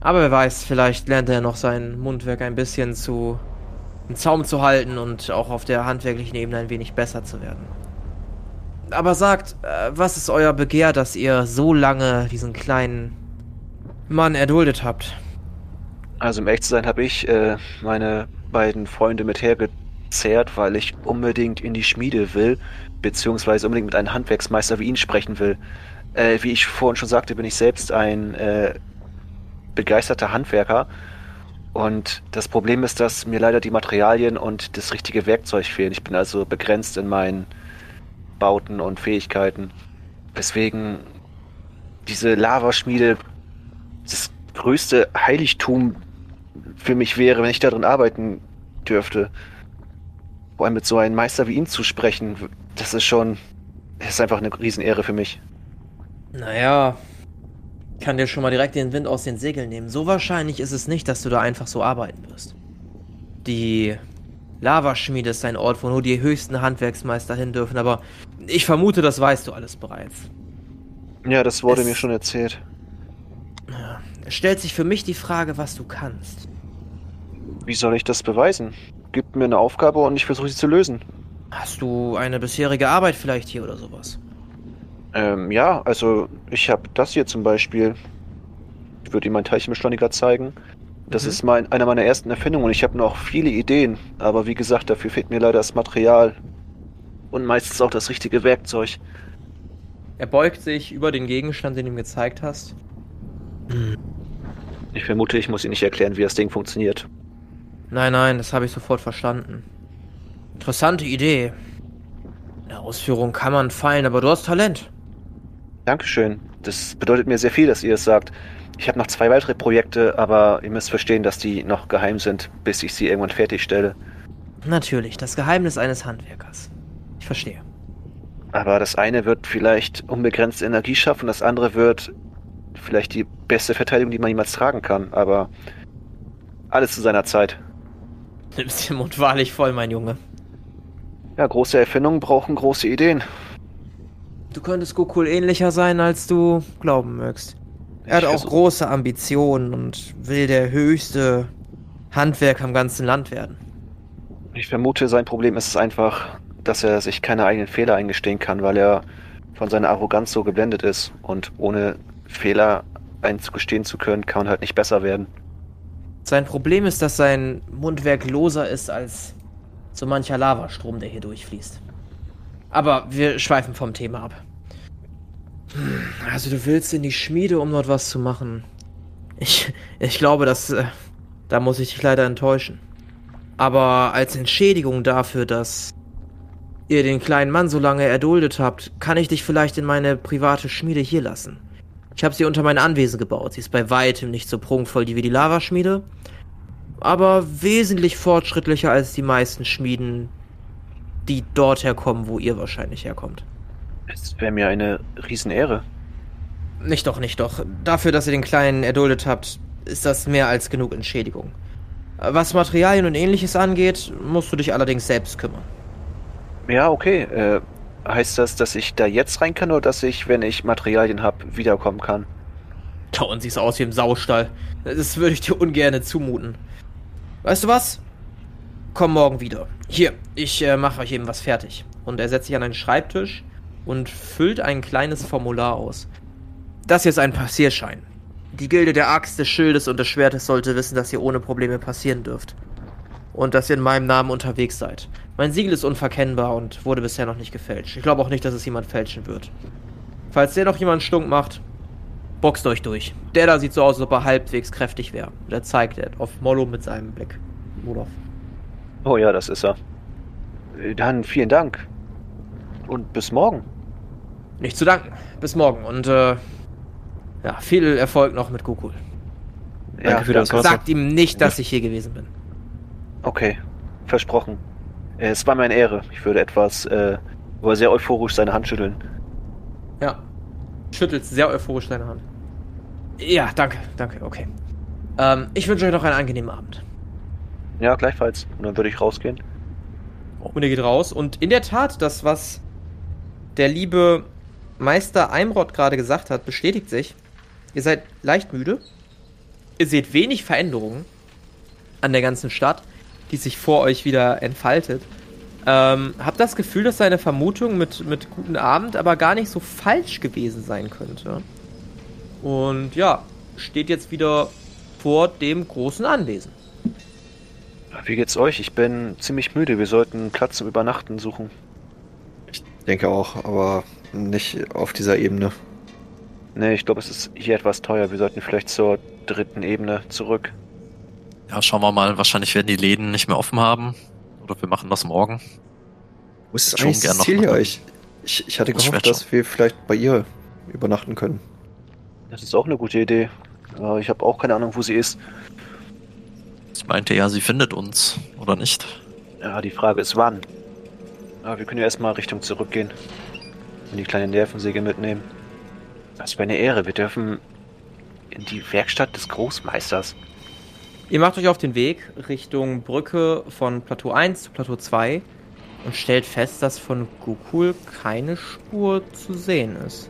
[SPEAKER 1] Aber wer weiß, vielleicht lernt er noch sein Mundwerk ein bisschen zu im Zaum zu halten und auch auf der handwerklichen Ebene ein wenig besser zu werden. Aber sagt, äh, was ist euer Begehr, dass ihr so lange diesen kleinen Mann erduldet habt?
[SPEAKER 5] Also um ehrlich zu sein, habe ich äh, meine beiden Freunde mit hergezerrt, weil ich unbedingt in die Schmiede will, beziehungsweise unbedingt mit einem Handwerksmeister wie ihn sprechen will. Äh, wie ich vorhin schon sagte, bin ich selbst ein äh, begeisterter Handwerker. Und das Problem ist, dass mir leider die Materialien und das richtige Werkzeug fehlen. Ich bin also begrenzt in meinen Bauten und Fähigkeiten. Weswegen diese Lavaschmiede das größte Heiligtum für mich wäre, wenn ich darin arbeiten dürfte. Vor allem mit so einem Meister wie ihm zu sprechen, das ist schon, das ist einfach eine Riesenehre für mich.
[SPEAKER 1] Naja, kann dir schon mal direkt den Wind aus den Segeln nehmen. So wahrscheinlich ist es nicht, dass du da einfach so arbeiten wirst. Die Lavaschmiede ist ein Ort, wo nur die höchsten Handwerksmeister hin dürfen, aber ich vermute, das weißt du alles bereits.
[SPEAKER 5] Ja, das wurde
[SPEAKER 1] Es-
[SPEAKER 5] mir schon erzählt.
[SPEAKER 1] Es stellt sich für mich die Frage, was du kannst.
[SPEAKER 5] Wie soll ich das beweisen? Gib mir eine Aufgabe und ich versuche sie zu lösen.
[SPEAKER 1] Hast du eine bisherige Arbeit vielleicht hier oder sowas?
[SPEAKER 5] Ähm, ja, also ich habe das hier zum Beispiel. Ich würde ihm meinen Teilchenbeschleuniger zeigen. Das
[SPEAKER 1] Mhm.
[SPEAKER 5] ist mein, einer meiner ersten Erfindungen und ich habe noch viele Ideen. Aber wie gesagt, dafür fehlt mir leider das Material. Und meistens auch das richtige Werkzeug.
[SPEAKER 1] Er beugt sich über den Gegenstand, den du ihm gezeigt hast.
[SPEAKER 5] Ich vermute, ich muss Ihnen nicht erklären, wie das Ding funktioniert.
[SPEAKER 1] Nein, nein, das habe ich sofort verstanden. Interessante Idee. In der Ausführung kann man fallen, aber du hast Talent.
[SPEAKER 5] Dankeschön. Das bedeutet mir sehr viel, dass ihr es sagt. Ich habe noch zwei weitere Projekte, aber ihr müsst verstehen, dass die noch geheim sind, bis ich sie irgendwann fertigstelle.
[SPEAKER 1] Natürlich, das Geheimnis eines Handwerkers. Ich verstehe.
[SPEAKER 5] Aber das eine wird vielleicht unbegrenzte Energie schaffen, das andere wird vielleicht die beste Verteidigung, die man jemals tragen kann. Aber alles zu seiner Zeit.
[SPEAKER 1] Nimmst den Mund wahrlich voll, mein Junge.
[SPEAKER 5] Ja, große Erfindungen brauchen große Ideen.
[SPEAKER 1] Du könntest Gokul ähnlicher sein, als du glauben mögst. Er hat auch große Ambitionen und will der höchste Handwerker im ganzen Land werden.
[SPEAKER 5] Ich vermute, sein Problem ist es einfach, dass er sich keine eigenen Fehler eingestehen kann, weil er von seiner Arroganz so geblendet ist. Und ohne Fehler einzugestehen zu können, kann man halt nicht besser werden.
[SPEAKER 1] Sein Problem ist, dass sein Mundwerk loser ist als so mancher Lavastrom, der hier durchfließt. Aber wir schweifen vom Thema ab. Also du willst in die Schmiede, um dort was zu machen. Ich, ich glaube, dass äh, da muss ich dich leider enttäuschen. Aber als Entschädigung dafür, dass ihr den kleinen Mann so lange erduldet habt, kann ich dich vielleicht in meine private Schmiede hier lassen. Ich habe sie unter mein Anwesen gebaut. Sie ist bei weitem nicht so prunkvoll wie die Lavaschmiede, aber wesentlich fortschrittlicher als die meisten Schmieden, die dort herkommen, wo ihr wahrscheinlich herkommt.
[SPEAKER 5] Es wäre mir eine Riesenehre.
[SPEAKER 1] Nicht doch, nicht doch. Dafür, dass ihr den Kleinen erduldet habt, ist das mehr als genug Entschädigung. Was Materialien und ähnliches angeht, musst du dich allerdings selbst kümmern.
[SPEAKER 5] Ja, okay. Äh, heißt das, dass ich da jetzt rein kann oder dass ich, wenn ich Materialien habe, wiederkommen kann?
[SPEAKER 1] Da und siehst aus wie im Saustall. Das würde ich dir ungerne zumuten. Weißt du was? Komm morgen wieder. Hier, ich äh, mache euch eben was fertig. Und er setzt sich an einen Schreibtisch und füllt ein kleines Formular aus. Das hier ist ein Passierschein. Die Gilde der Axt, des Schildes und des Schwertes sollte wissen, dass ihr ohne Probleme passieren dürft. Und dass ihr in meinem Namen unterwegs seid. Mein Siegel ist unverkennbar und wurde bisher noch nicht gefälscht. Ich glaube auch nicht, dass es jemand fälschen wird. Falls der noch jemand stunk macht, boxt euch durch. Der da sieht so aus, als ob er halbwegs kräftig wäre. Der zeigt er auf Mollo mit seinem Blick. Rudolf.
[SPEAKER 5] Oh ja, das ist er. Dann vielen Dank. Und bis morgen.
[SPEAKER 1] Nicht zu danken. Bis morgen und äh, ja, viel Erfolg noch mit Gokul.
[SPEAKER 2] Danke für das Wasser.
[SPEAKER 1] Sagt ihm nicht, dass ich hier gewesen bin.
[SPEAKER 5] Okay. Versprochen. Äh, Es war mir eine Ehre. Ich würde etwas, äh, aber sehr euphorisch seine Hand schütteln.
[SPEAKER 1] Ja. Schüttelt sehr euphorisch deine Hand. Ja, danke, danke, okay. Ähm, ich wünsche euch noch einen angenehmen Abend.
[SPEAKER 5] Ja, gleichfalls. Und dann würde ich rausgehen.
[SPEAKER 1] Und ihr geht raus. Und in der Tat, das, was der liebe Meister Eimrod gerade gesagt hat, bestätigt sich. Ihr seid leicht müde. Ihr seht wenig Veränderungen an der ganzen Stadt, die sich vor euch wieder entfaltet. Ähm, habt das Gefühl, dass seine Vermutung mit, mit guten Abend aber gar nicht so falsch gewesen sein könnte. Und ja, steht jetzt wieder vor dem großen Anwesen.
[SPEAKER 5] Wie geht's euch? Ich bin ziemlich müde. Wir sollten Platz zum Übernachten suchen.
[SPEAKER 2] Ich denke auch, aber nicht auf dieser Ebene.
[SPEAKER 5] Nee, ich glaube, es ist hier etwas teuer. Wir sollten vielleicht zur dritten Ebene zurück.
[SPEAKER 3] Ja, schauen wir mal. Wahrscheinlich werden die Läden nicht mehr offen haben. Oder wir machen das morgen.
[SPEAKER 2] Wo ist
[SPEAKER 3] Schon
[SPEAKER 2] eigentlich
[SPEAKER 3] noch
[SPEAKER 2] Cecilia?
[SPEAKER 3] mal.
[SPEAKER 2] Ich, ich, ich hatte
[SPEAKER 3] Das
[SPEAKER 2] gehofft, dass wir vielleicht bei ihr übernachten können.
[SPEAKER 5] Das ist auch eine gute Idee. Aber ich habe auch keine Ahnung, wo sie ist.
[SPEAKER 3] Ich meinte ja, sie findet uns. Oder nicht?
[SPEAKER 5] Ja, die Frage ist wann. Aber wir können ja erstmal Richtung zurückgehen. Und die kleine Nervensäge mitnehmen. Das wäre eine Ehre. Wir dürfen in die Werkstatt des Großmeisters.
[SPEAKER 1] Ihr macht euch auf den Weg Richtung Brücke von Plateau 1 zu Plateau 2 und stellt fest, dass von Gokul keine Spur zu sehen ist.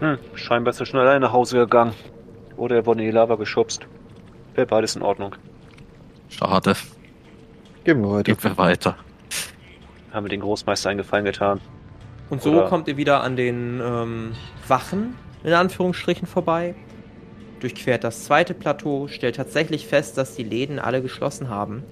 [SPEAKER 5] Hm, scheinbar ist er schon alleine nach Hause gegangen. Oder er wurde in die Lava geschubst. Wäre beides in Ordnung.
[SPEAKER 3] Schade.
[SPEAKER 2] Gehen wir weiter.
[SPEAKER 3] Gehen wir weiter.
[SPEAKER 5] Haben wir den Großmeister einen Gefallen getan.
[SPEAKER 1] Und so
[SPEAKER 5] Oder-
[SPEAKER 1] kommt ihr wieder an den ähm, Wachen, in Anführungsstrichen, vorbei. Durchquert das zweite Plateau, stellt tatsächlich fest, dass die Läden alle geschlossen haben.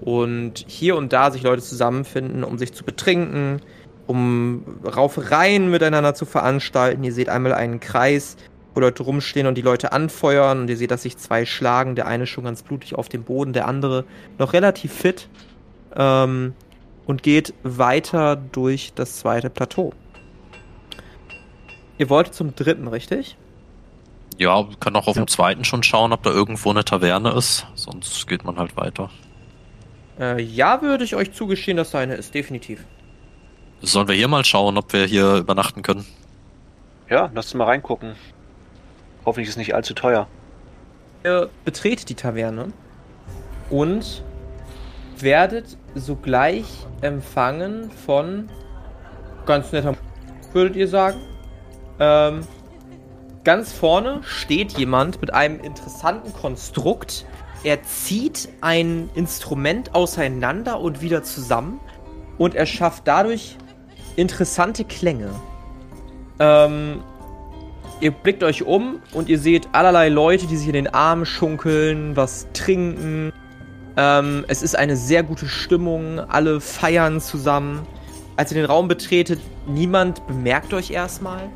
[SPEAKER 1] Und hier und da sich Leute zusammenfinden, um sich zu betrinken, um Raufereien miteinander zu veranstalten. Ihr seht einmal einen Kreis, wo Leute rumstehen und die Leute anfeuern. Und ihr seht, dass sich zwei schlagen. Der eine schon ganz blutig auf dem Boden, der andere noch relativ fit. Ähm, und geht weiter durch das zweite Plateau. Ihr wolltet zum dritten, richtig?
[SPEAKER 3] Ja, wir können auch auf dem zweiten schon schauen, ob da irgendwo eine Taverne ist. Sonst geht man halt weiter.
[SPEAKER 1] Äh, ja, würde ich euch zugestehen, dass da eine ist, definitiv.
[SPEAKER 3] Sollen wir hier mal schauen, ob wir hier übernachten können?
[SPEAKER 5] Ja, lass uns mal reingucken. Hoffentlich ist es nicht allzu teuer.
[SPEAKER 1] Ihr betretet die Taverne und werdet sogleich empfangen von ganz netter, würdet ihr sagen. Ähm, ganz vorne steht jemand mit einem interessanten Konstrukt. Er zieht ein Instrument auseinander und wieder zusammen und er schafft dadurch interessante Klänge. Ähm, ihr blickt euch um und ihr seht allerlei Leute, die sich in den Armen schunkeln, was trinken. Ähm, es ist eine sehr gute Stimmung, alle feiern zusammen. Als ihr den Raum betretet, niemand bemerkt euch erstmal,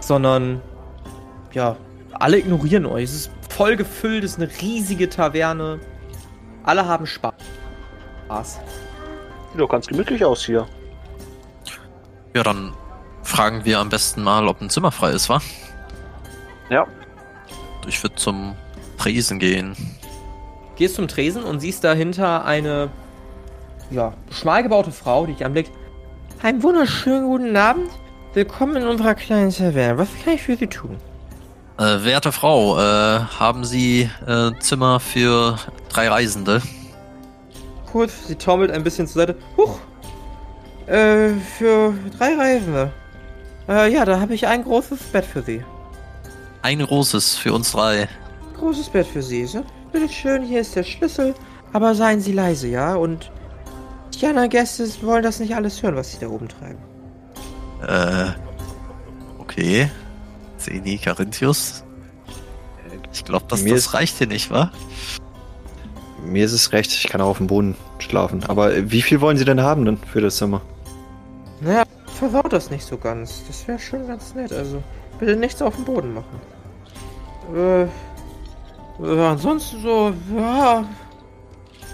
[SPEAKER 1] sondern ja, alle ignorieren euch. Es ist voll gefüllt, es ist eine riesige Taverne. Alle haben Spaß.
[SPEAKER 5] Sieht doch ganz gemütlich aus hier.
[SPEAKER 3] Ja, dann fragen wir am besten mal, ob ein Zimmer frei ist, wa?
[SPEAKER 5] Ja,
[SPEAKER 3] Ich würde zum Tresen gehen.
[SPEAKER 1] Gehst zum Tresen und siehst dahinter eine, ja, schmal gebaute Frau, die dich anblickt. Einen wunderschönen guten Abend. Willkommen in unserer kleinen Taverne. Was kann ich für Sie tun?
[SPEAKER 3] Äh, werte Frau, äh, haben Sie äh, Zimmer für drei Reisende?
[SPEAKER 1] Kurz, sie taumelt ein bisschen zur Seite. Huch! Äh, für drei Reisende. Äh, ja, da habe ich ein großes Bett für Sie.
[SPEAKER 3] Ein großes für uns drei.
[SPEAKER 1] Großes Bett für Sie, so? Bitte schön, hier ist der Schlüssel. Aber seien Sie leise, ja? Und die anderen Gäste wollen das nicht alles hören, was Sie da oben treiben.
[SPEAKER 3] Äh, okay. Zeni Carinthius. Ich glaube, das,
[SPEAKER 2] Mir
[SPEAKER 3] das
[SPEAKER 2] ist-
[SPEAKER 3] reicht hier nicht, wa?
[SPEAKER 2] Mir ist es recht, ich kann auch auf dem Boden schlafen. Aber äh, wie viel wollen Sie denn haben denn für das Zimmer?
[SPEAKER 1] Naja, versaut das nicht so ganz. Das wäre schon ganz nett. Also, bitte nichts auf dem Boden machen. Äh, äh, ansonsten so, ja.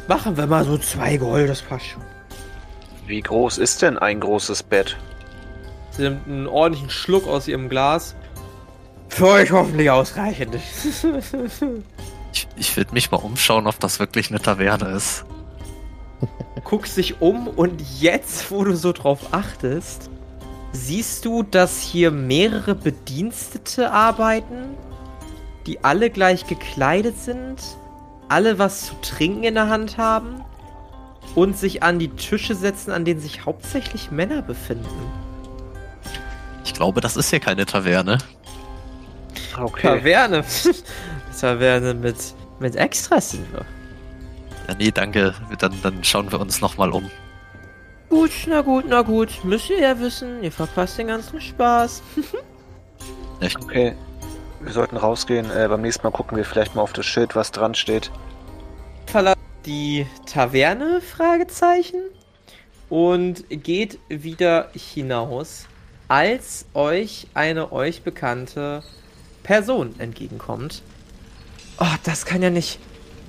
[SPEAKER 1] Machen wir mal so zwei Gold, das passt schon.
[SPEAKER 5] wie groß ist denn ein großes Bett?
[SPEAKER 1] Sie nimmt einen ordentlichen Schluck aus ihrem Glas. Für euch hoffentlich ausreichend. [LAUGHS]
[SPEAKER 3] Ich, ich würde mich mal umschauen, ob das wirklich eine Taverne ist.
[SPEAKER 1] guckst dich um und jetzt, wo du so drauf achtest, siehst du, dass hier mehrere Bedienstete arbeiten, die alle gleich gekleidet sind, alle was zu trinken in der Hand haben und sich an die Tische setzen, an denen sich hauptsächlich Männer befinden.
[SPEAKER 3] Ich glaube, das ist hier keine Taverne.
[SPEAKER 5] Okay.
[SPEAKER 1] Taverne. [LAUGHS] Taverne mit, mit Extras sind wir.
[SPEAKER 3] Ja, nee, danke. Dann, dann schauen wir uns nochmal um.
[SPEAKER 1] Gut, na gut, na gut. Müsst ihr ja wissen, ihr verpasst den ganzen Spaß. [LAUGHS]
[SPEAKER 5] Okay. Wir sollten rausgehen. Äh, beim nächsten Mal gucken wir vielleicht mal auf das Schild, was dran steht.
[SPEAKER 1] verlasst die Taverne, Fragezeichen, und geht wieder hinaus, als euch eine euch bekannte Person entgegenkommt. Oh, das kann ja nicht.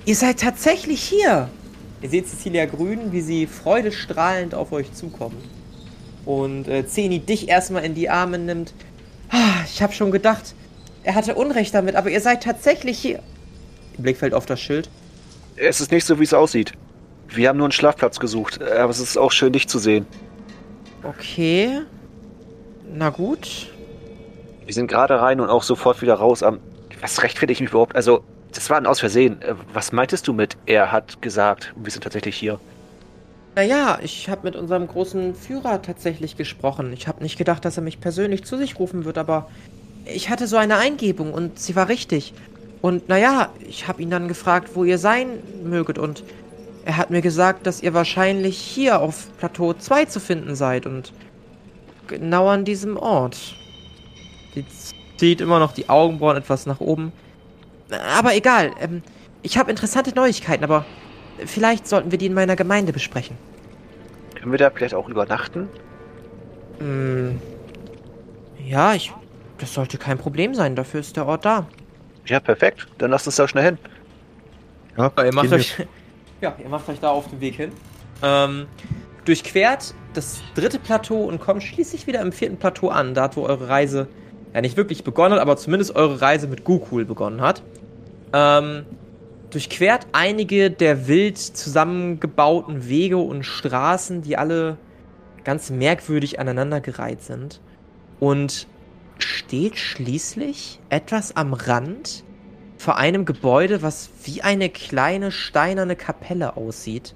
[SPEAKER 1] Ihr seid tatsächlich hier. Ihr seht Cecilia Grün, wie sie freudestrahlend auf euch zukommt. Und äh, Zeni dich erstmal in die Arme nimmt. Ah, ich habe schon gedacht, er hatte Unrecht damit, aber ihr seid tatsächlich hier. Ihr Blick fällt auf das Schild.
[SPEAKER 5] Es ist nicht so, wie es aussieht. Wir haben nur einen Schlafplatz gesucht, aber es ist auch schön, dich zu sehen.
[SPEAKER 1] Okay. Na gut.
[SPEAKER 5] Wir sind gerade rein und auch sofort wieder raus. Am was rechtfertige ich mich überhaupt? Also, das war ein Aus Versehen. Äh, Was meintest du mit, er hat gesagt, wir sind tatsächlich hier?
[SPEAKER 1] Naja, ich habe mit unserem großen Führer tatsächlich gesprochen. Ich habe nicht gedacht, dass er mich persönlich zu sich rufen wird, aber ich hatte so eine Eingebung und sie war richtig. Und naja, ich habe ihn dann gefragt, wo ihr sein möget und er hat mir gesagt, dass ihr wahrscheinlich hier auf Plateau 2 zu finden seid und genau an diesem Ort. Sie zieht immer noch die Augenbrauen etwas nach oben. Aber egal, ähm, ich habe interessante Neuigkeiten, aber vielleicht sollten wir die in meiner Gemeinde besprechen.
[SPEAKER 5] Können wir da vielleicht auch übernachten?
[SPEAKER 1] Hm. Ja, ich. Das sollte kein Problem sein. Dafür ist der Ort da.
[SPEAKER 5] Ja, perfekt. Dann lasst uns da schnell hin.
[SPEAKER 2] Ja,
[SPEAKER 1] ihr macht euch. [LAUGHS] Ja, ihr macht euch da auf den Weg hin. Ähm, durchquert das dritte Plateau und kommt schließlich wieder im vierten Plateau an, da wo eure Reise ja nicht wirklich begonnen hat, aber zumindest eure Reise mit Gukul begonnen hat. Ähm, durchquert einige der wild zusammengebauten Wege und Straßen, die alle ganz merkwürdig aneinandergereiht sind. Und steht schließlich etwas am Rand vor einem Gebäude, was wie eine kleine steinerne Kapelle aussieht,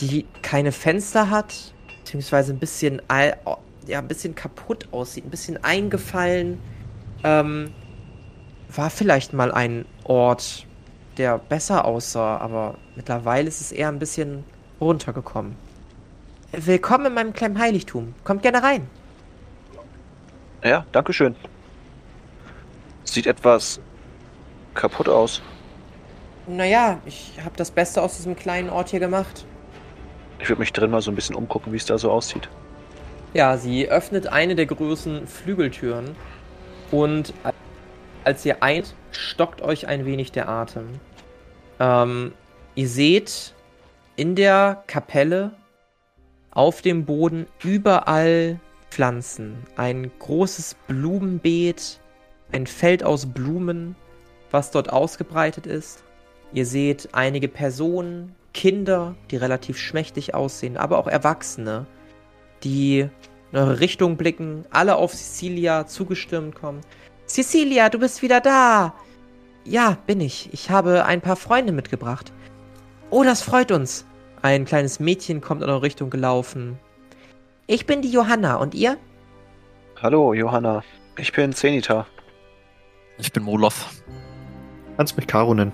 [SPEAKER 1] die keine Fenster hat, beziehungsweise ein bisschen, ja, ein bisschen kaputt aussieht, ein bisschen eingefallen. Ähm, war vielleicht mal ein Ort, der besser aussah, aber mittlerweile ist es eher ein bisschen runtergekommen. Willkommen in meinem kleinen Heiligtum. Kommt gerne rein.
[SPEAKER 5] Ja, danke schön. Sieht etwas kaputt aus.
[SPEAKER 1] Naja, ich habe das Beste aus diesem kleinen Ort hier gemacht.
[SPEAKER 5] Ich würde mich drin mal so ein bisschen umgucken, wie es da so aussieht.
[SPEAKER 1] Ja, sie öffnet eine der großen Flügeltüren und als ihr eint, stockt euch ein wenig der Atem. Ähm, ihr seht in der Kapelle auf dem Boden überall Pflanzen. Ein großes Blumenbeet, ein Feld aus Blumen, was dort ausgebreitet ist. Ihr seht einige Personen, Kinder, die relativ schmächtig aussehen, aber auch Erwachsene, die in eure Richtung blicken, alle auf Cecilia zugestimmt kommen. Cecilia, du bist wieder da! Ja, bin ich. Ich habe ein paar Freunde mitgebracht. Oh, das freut uns. Ein kleines Mädchen kommt in eure Richtung gelaufen. Ich bin die Johanna und ihr?
[SPEAKER 5] Hallo, Johanna. Ich bin Zenita.
[SPEAKER 3] Ich bin Moloth.
[SPEAKER 2] Kannst mich Caro nennen.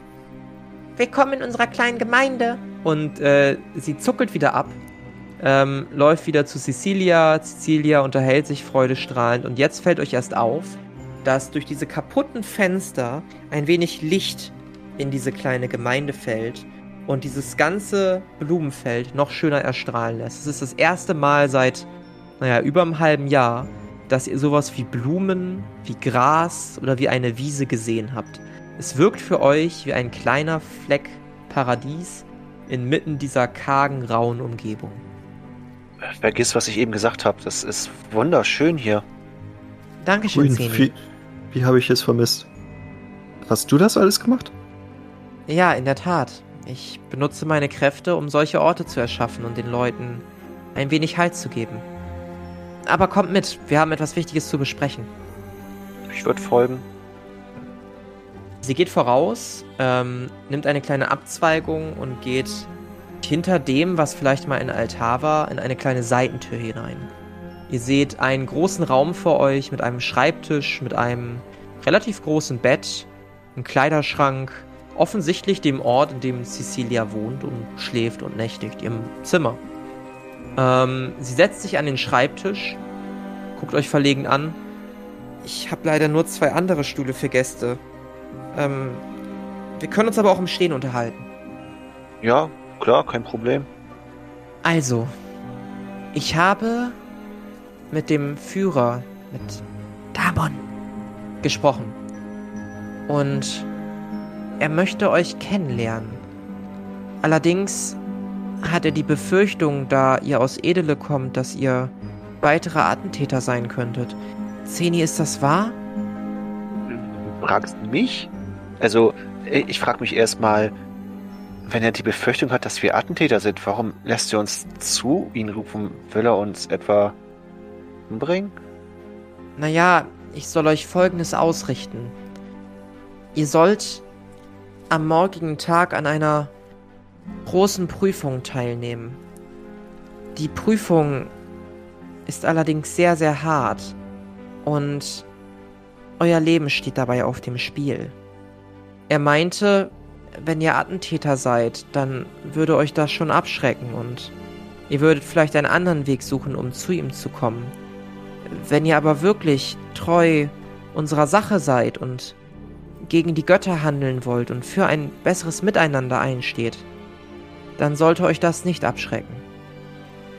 [SPEAKER 1] Willkommen in unserer kleinen Gemeinde. Und äh, sie zuckelt wieder ab, ähm, läuft wieder zu Cecilia. Cecilia unterhält sich freudestrahlend. Und jetzt fällt euch erst auf, dass durch diese kaputten Fenster ein wenig Licht in diese kleine Gemeinde fällt und dieses ganze Blumenfeld noch schöner erstrahlen lässt. Es ist das erste Mal seit, naja, über einem halben Jahr, dass ihr sowas wie Blumen, wie Gras oder wie eine Wiese gesehen habt. Es wirkt für euch wie ein kleiner Fleck Paradies inmitten dieser kargen, rauen Umgebung.
[SPEAKER 5] Vergiss, was ich eben gesagt habe. Das ist wunderschön hier.
[SPEAKER 1] Dankeschön,
[SPEAKER 2] Grün,
[SPEAKER 1] Zeni.
[SPEAKER 2] wie, wie habe ich es vermisst? Hast du das alles gemacht?
[SPEAKER 1] Ja, in der Tat. Ich benutze meine Kräfte, um solche Orte zu erschaffen und den Leuten ein wenig Halt zu geben. Aber kommt mit, wir haben etwas Wichtiges zu besprechen.
[SPEAKER 5] Ich würde folgen.
[SPEAKER 1] Sie geht voraus, ähm, nimmt eine kleine Abzweigung und geht hinter dem, was vielleicht mal ein Altar war, in eine kleine Seitentür hinein. Ihr seht einen großen Raum vor euch mit einem Schreibtisch, mit einem relativ großen Bett, einem Kleiderschrank, offensichtlich dem Ort, in dem Cecilia wohnt und schläft und nächtigt, ihrem Zimmer. Ähm, sie setzt sich an den Schreibtisch, guckt euch verlegen an. Ich habe leider nur zwei andere Stühle für Gäste. Ähm, wir können uns aber auch im Stehen unterhalten.
[SPEAKER 5] Ja, klar, kein Problem.
[SPEAKER 1] Also, ich habe mit dem Führer, mit Damon, gesprochen. Und er möchte euch kennenlernen. Allerdings hat er die Befürchtung, da ihr aus Edele kommt, dass ihr weitere Attentäter sein könntet. Zeni, ist das wahr?
[SPEAKER 5] Du fragst mich? Also, ich frage mich erstmal, wenn er die Befürchtung hat, dass wir Attentäter sind, warum lässt er uns zu ihn rufen? Will er uns etwa umbringen?
[SPEAKER 1] Naja, ich soll euch Folgendes ausrichten. Ihr sollt am morgigen Tag an einer großen Prüfung teilnehmen. Die Prüfung ist allerdings sehr, sehr hart und euer Leben steht dabei auf dem Spiel. Er meinte, wenn ihr Attentäter seid, dann würde euch das schon abschrecken und ihr würdet vielleicht einen anderen Weg suchen, um zu ihm zu kommen. Wenn ihr aber wirklich treu unserer Sache seid und gegen die Götter handeln wollt und für ein besseres Miteinander einsteht, dann sollte euch das nicht abschrecken.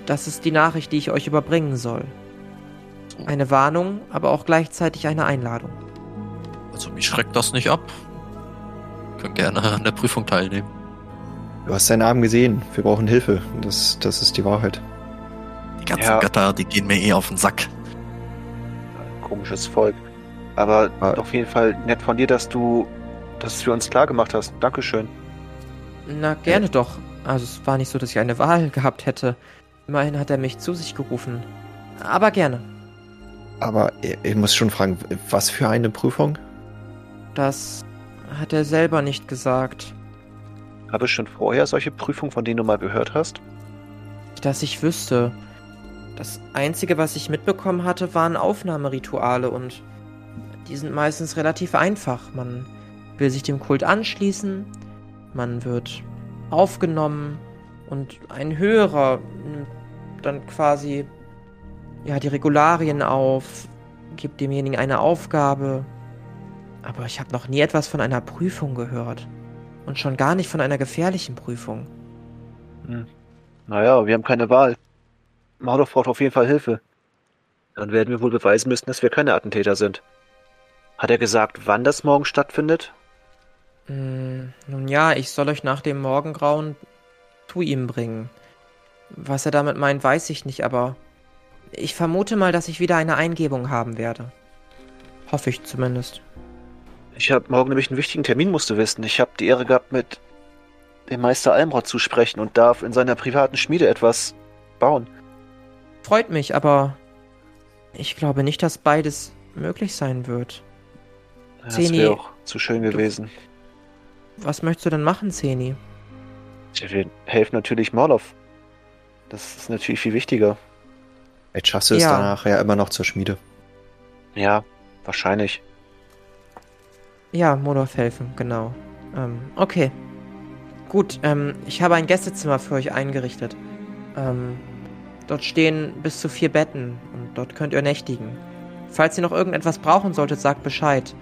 [SPEAKER 1] Das ist die Nachricht, die ich euch überbringen soll. Eine Warnung, aber auch gleichzeitig eine Einladung.
[SPEAKER 3] Also mich schreckt das nicht ab. Können gerne an der Prüfung teilnehmen.
[SPEAKER 2] Du hast seinen Namen gesehen. Wir brauchen Hilfe. Das, das ist die Wahrheit.
[SPEAKER 3] Die ganzen
[SPEAKER 5] Ja.
[SPEAKER 3] Götter, die gehen mir eh auf den Sack.
[SPEAKER 5] Komisches Volk. Aber
[SPEAKER 2] Ah.
[SPEAKER 5] auf jeden Fall nett von dir, dass du das für uns klar gemacht hast. Dankeschön.
[SPEAKER 1] Na, gerne doch. Also es war nicht so, dass ich eine Wahl gehabt hätte. Immerhin hat er mich zu sich gerufen. Aber gerne.
[SPEAKER 2] Aber ich, ich muss schon fragen, was für eine Prüfung?
[SPEAKER 1] Das hat er selber nicht gesagt.
[SPEAKER 5] Habe schon vorher solche Prüfungen, von denen du mal gehört hast?
[SPEAKER 1] Dass ich wüsste. Das Einzige, was ich mitbekommen hatte, waren Aufnahmerituale und die sind meistens relativ einfach. Man will sich dem Kult anschließen, man wird aufgenommen und ein Höherer nimmt dann quasi ja die Regularien auf, gibt demjenigen eine Aufgabe. Aber ich habe noch nie etwas von einer Prüfung gehört. Und schon gar nicht von einer gefährlichen Prüfung.
[SPEAKER 5] Naja, wir haben keine Wahl. Marlow braucht auf jeden Fall Hilfe. Dann werden wir wohl beweisen müssen, dass wir keine Attentäter sind. Hat er gesagt, wann das morgen stattfindet?
[SPEAKER 1] Mm, Nun ja, ich soll euch nach dem Morgengrauen zu ihm bringen. Was er damit meint, weiß ich nicht, aber ich vermute mal, dass ich wieder eine Eingebung haben werde. Hoffe ich zumindest.
[SPEAKER 5] Ich habe morgen nämlich einen wichtigen Termin, musst du wissen. Ich habe die Ehre gehabt, mit dem Meister Almrod zu sprechen und darf in seiner privaten Schmiede etwas bauen.
[SPEAKER 1] Freut mich, aber ich glaube nicht, dass beides möglich sein wird.
[SPEAKER 5] Das
[SPEAKER 1] Zeni,
[SPEAKER 5] wäre auch zu schön gewesen.
[SPEAKER 1] Was möchtest du denn machen, Zeni?
[SPEAKER 5] Ja, Wir helfen natürlich Morlov. Das ist natürlich viel wichtiger.
[SPEAKER 2] Jetzt schaffst du es
[SPEAKER 1] Ja.
[SPEAKER 2] danach ja immer noch zur Schmiede.
[SPEAKER 5] Ja, wahrscheinlich.
[SPEAKER 1] Ja, Modorf helfen, genau. Ähm, okay. Gut, ähm, ich habe ein Gästezimmer für euch eingerichtet. Ähm, dort stehen bis zu vier Betten und dort könnt ihr nächtigen. Falls ihr noch irgendetwas brauchen solltet, sagt Bescheid.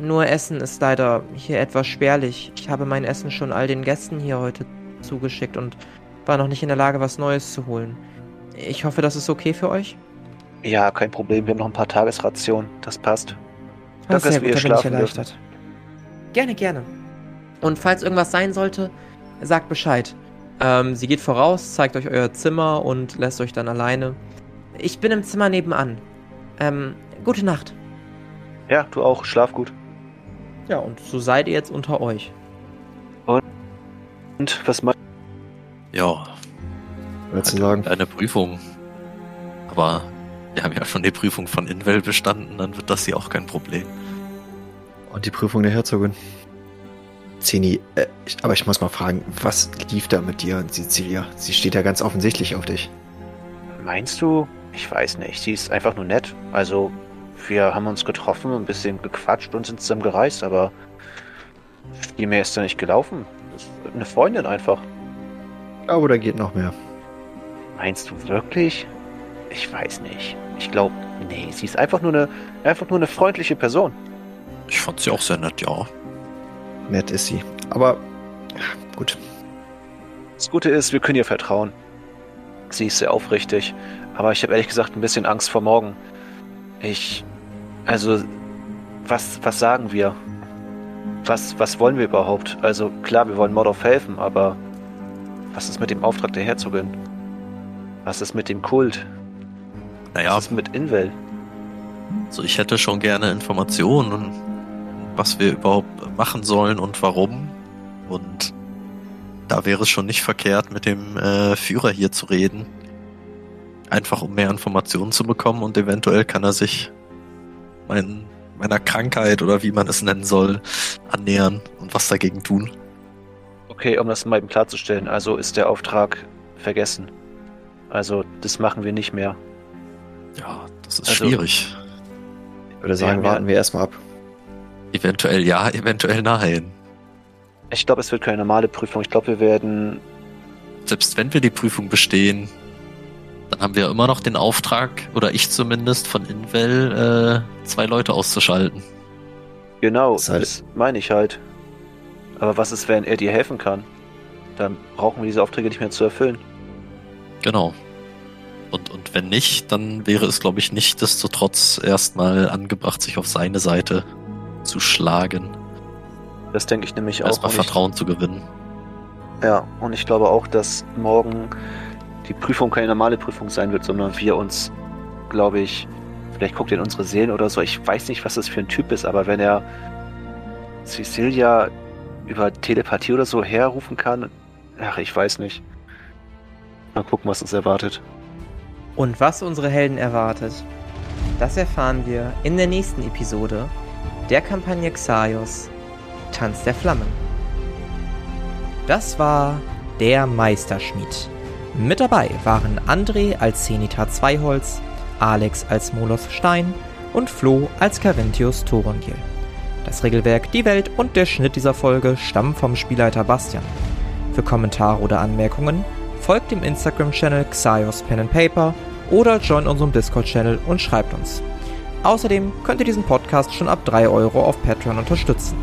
[SPEAKER 1] Nur Essen ist leider hier etwas spärlich. Ich habe mein Essen schon all den Gästen hier heute zugeschickt und war noch nicht in der Lage, was Neues zu holen. Ich hoffe, das ist okay für euch.
[SPEAKER 5] Ja, kein Problem. Wir haben noch ein paar Tagesrationen. Das passt.
[SPEAKER 1] Ah,
[SPEAKER 5] Danke, dass
[SPEAKER 1] sehr
[SPEAKER 5] wir
[SPEAKER 1] gut, da bin ich erleichtert. Gerne, gerne. Und falls irgendwas sein sollte, sagt Bescheid. Ähm, sie geht voraus, zeigt euch euer Zimmer und lässt euch dann alleine. Ich bin im Zimmer nebenan. Ähm, gute Nacht.
[SPEAKER 5] Ja, du auch. Schlaf gut.
[SPEAKER 1] Ja, und so seid ihr jetzt unter euch.
[SPEAKER 5] Und was meinst
[SPEAKER 3] Ja,
[SPEAKER 2] Wolltest du sagen?
[SPEAKER 3] eine Prüfung. Aber wir haben ja schon die Prüfung von Invel bestanden, dann wird das hier auch kein Problem.
[SPEAKER 2] Und die Prüfung der Herzogin. Zeni, äh, ich, aber ich muss mal fragen, was lief da mit dir und Cecilia? Sie steht ja ganz offensichtlich auf dich.
[SPEAKER 5] Meinst du? Ich weiß nicht. Sie ist einfach nur nett. Also, wir haben uns getroffen, ein bisschen gequatscht und sind zusammen gereist, aber viel mehr ist da nicht gelaufen. Das ist eine Freundin einfach.
[SPEAKER 2] Aber da geht noch mehr.
[SPEAKER 5] Meinst du wirklich? Ich weiß nicht. Ich glaube, nee, sie ist einfach nur eine, einfach nur eine freundliche Person.
[SPEAKER 3] Ich fand sie auch sehr nett, ja.
[SPEAKER 2] Nett ist sie. Aber ja, gut.
[SPEAKER 5] Das Gute ist, wir können ihr vertrauen. Sie ist sehr aufrichtig, aber ich habe ehrlich gesagt ein bisschen Angst vor morgen. Ich, also, was, was sagen wir? Was, was wollen wir überhaupt? Also klar, wir wollen Mordorf helfen, aber was ist mit dem Auftrag der Herzogin? Was ist mit dem Kult?
[SPEAKER 3] Naja,
[SPEAKER 5] Was ist mit Invel?
[SPEAKER 3] also ich hätte schon gerne Informationen, was wir überhaupt machen sollen und warum. Und da wäre es schon nicht verkehrt, mit dem äh, Führer hier zu reden. Einfach um mehr Informationen zu bekommen und eventuell kann er sich mein, meiner Krankheit oder wie man es nennen soll, annähern und was dagegen tun.
[SPEAKER 5] Okay, um das mal eben klarzustellen, also ist der Auftrag vergessen. Also, das machen wir nicht mehr.
[SPEAKER 3] Ja, das ist
[SPEAKER 5] Also-
[SPEAKER 3] schwierig.
[SPEAKER 2] Ich würde sagen,
[SPEAKER 5] Ja,
[SPEAKER 2] warten wir erstmal ab.
[SPEAKER 3] Eventuell ja, [LAUGHS] eventuell nein.
[SPEAKER 5] Ich glaube, es wird keine normale Prüfung. Ich glaube, wir werden.
[SPEAKER 3] Selbst wenn wir die Prüfung bestehen, dann haben wir immer noch den Auftrag, oder ich zumindest, von Invel äh, zwei Leute auszuschalten.
[SPEAKER 5] Genau,
[SPEAKER 2] Das halt-
[SPEAKER 5] das meine ich halt. Aber was ist, wenn er dir helfen kann? Dann brauchen wir diese Aufträge nicht mehr zu erfüllen.
[SPEAKER 3] Genau. Und, und wenn nicht, dann wäre es, glaube ich, nichtsdestotrotz erstmal angebracht, sich auf seine Seite zu schlagen.
[SPEAKER 5] Das denke ich nämlich auch.
[SPEAKER 3] Erstmal
[SPEAKER 5] Und ich,
[SPEAKER 3] Vertrauen zu gewinnen.
[SPEAKER 5] ja, und ich glaube auch, dass morgen die Prüfung keine normale Prüfung sein wird, sondern wir uns, glaube ich, vielleicht guckt er in unsere Seelen oder so. Ich weiß nicht, was das für ein Typ ist, aber wenn er Cecilia über Telepathie oder so herrufen kann, ach, ich weiß nicht. Mal gucken, was uns erwartet.
[SPEAKER 1] Und was unsere Helden erwartet, das erfahren wir in der nächsten Episode der Kampagne Xaios Tanz der Flammen. Das war der Meisterschmied. Mit dabei waren André als Zenita Zweiholz, Alex als Moloth Stein und Flo als Carinthius Thorongil. Das Regelwerk, die Welt und der Schnitt dieser Folge stammen vom Spielleiter Bastian. Für Kommentare oder Anmerkungen folgt dem Instagram-Channel Xaios Pen and Paper oder join unserem Discord-Channel und schreibt uns. Außerdem könnt ihr diesen Podcast schon ab 3 Euro auf Patreon unterstützen.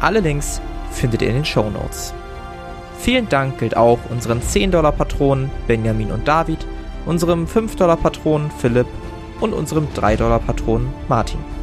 [SPEAKER 1] Alle Links findet ihr in den Show Notes. Vielen Dank gilt auch unseren 10-Dollar-Patronen Benjamin und David, unserem 5-Dollar-Patronen Philipp und unserem 3-Dollar-Patronen Martin.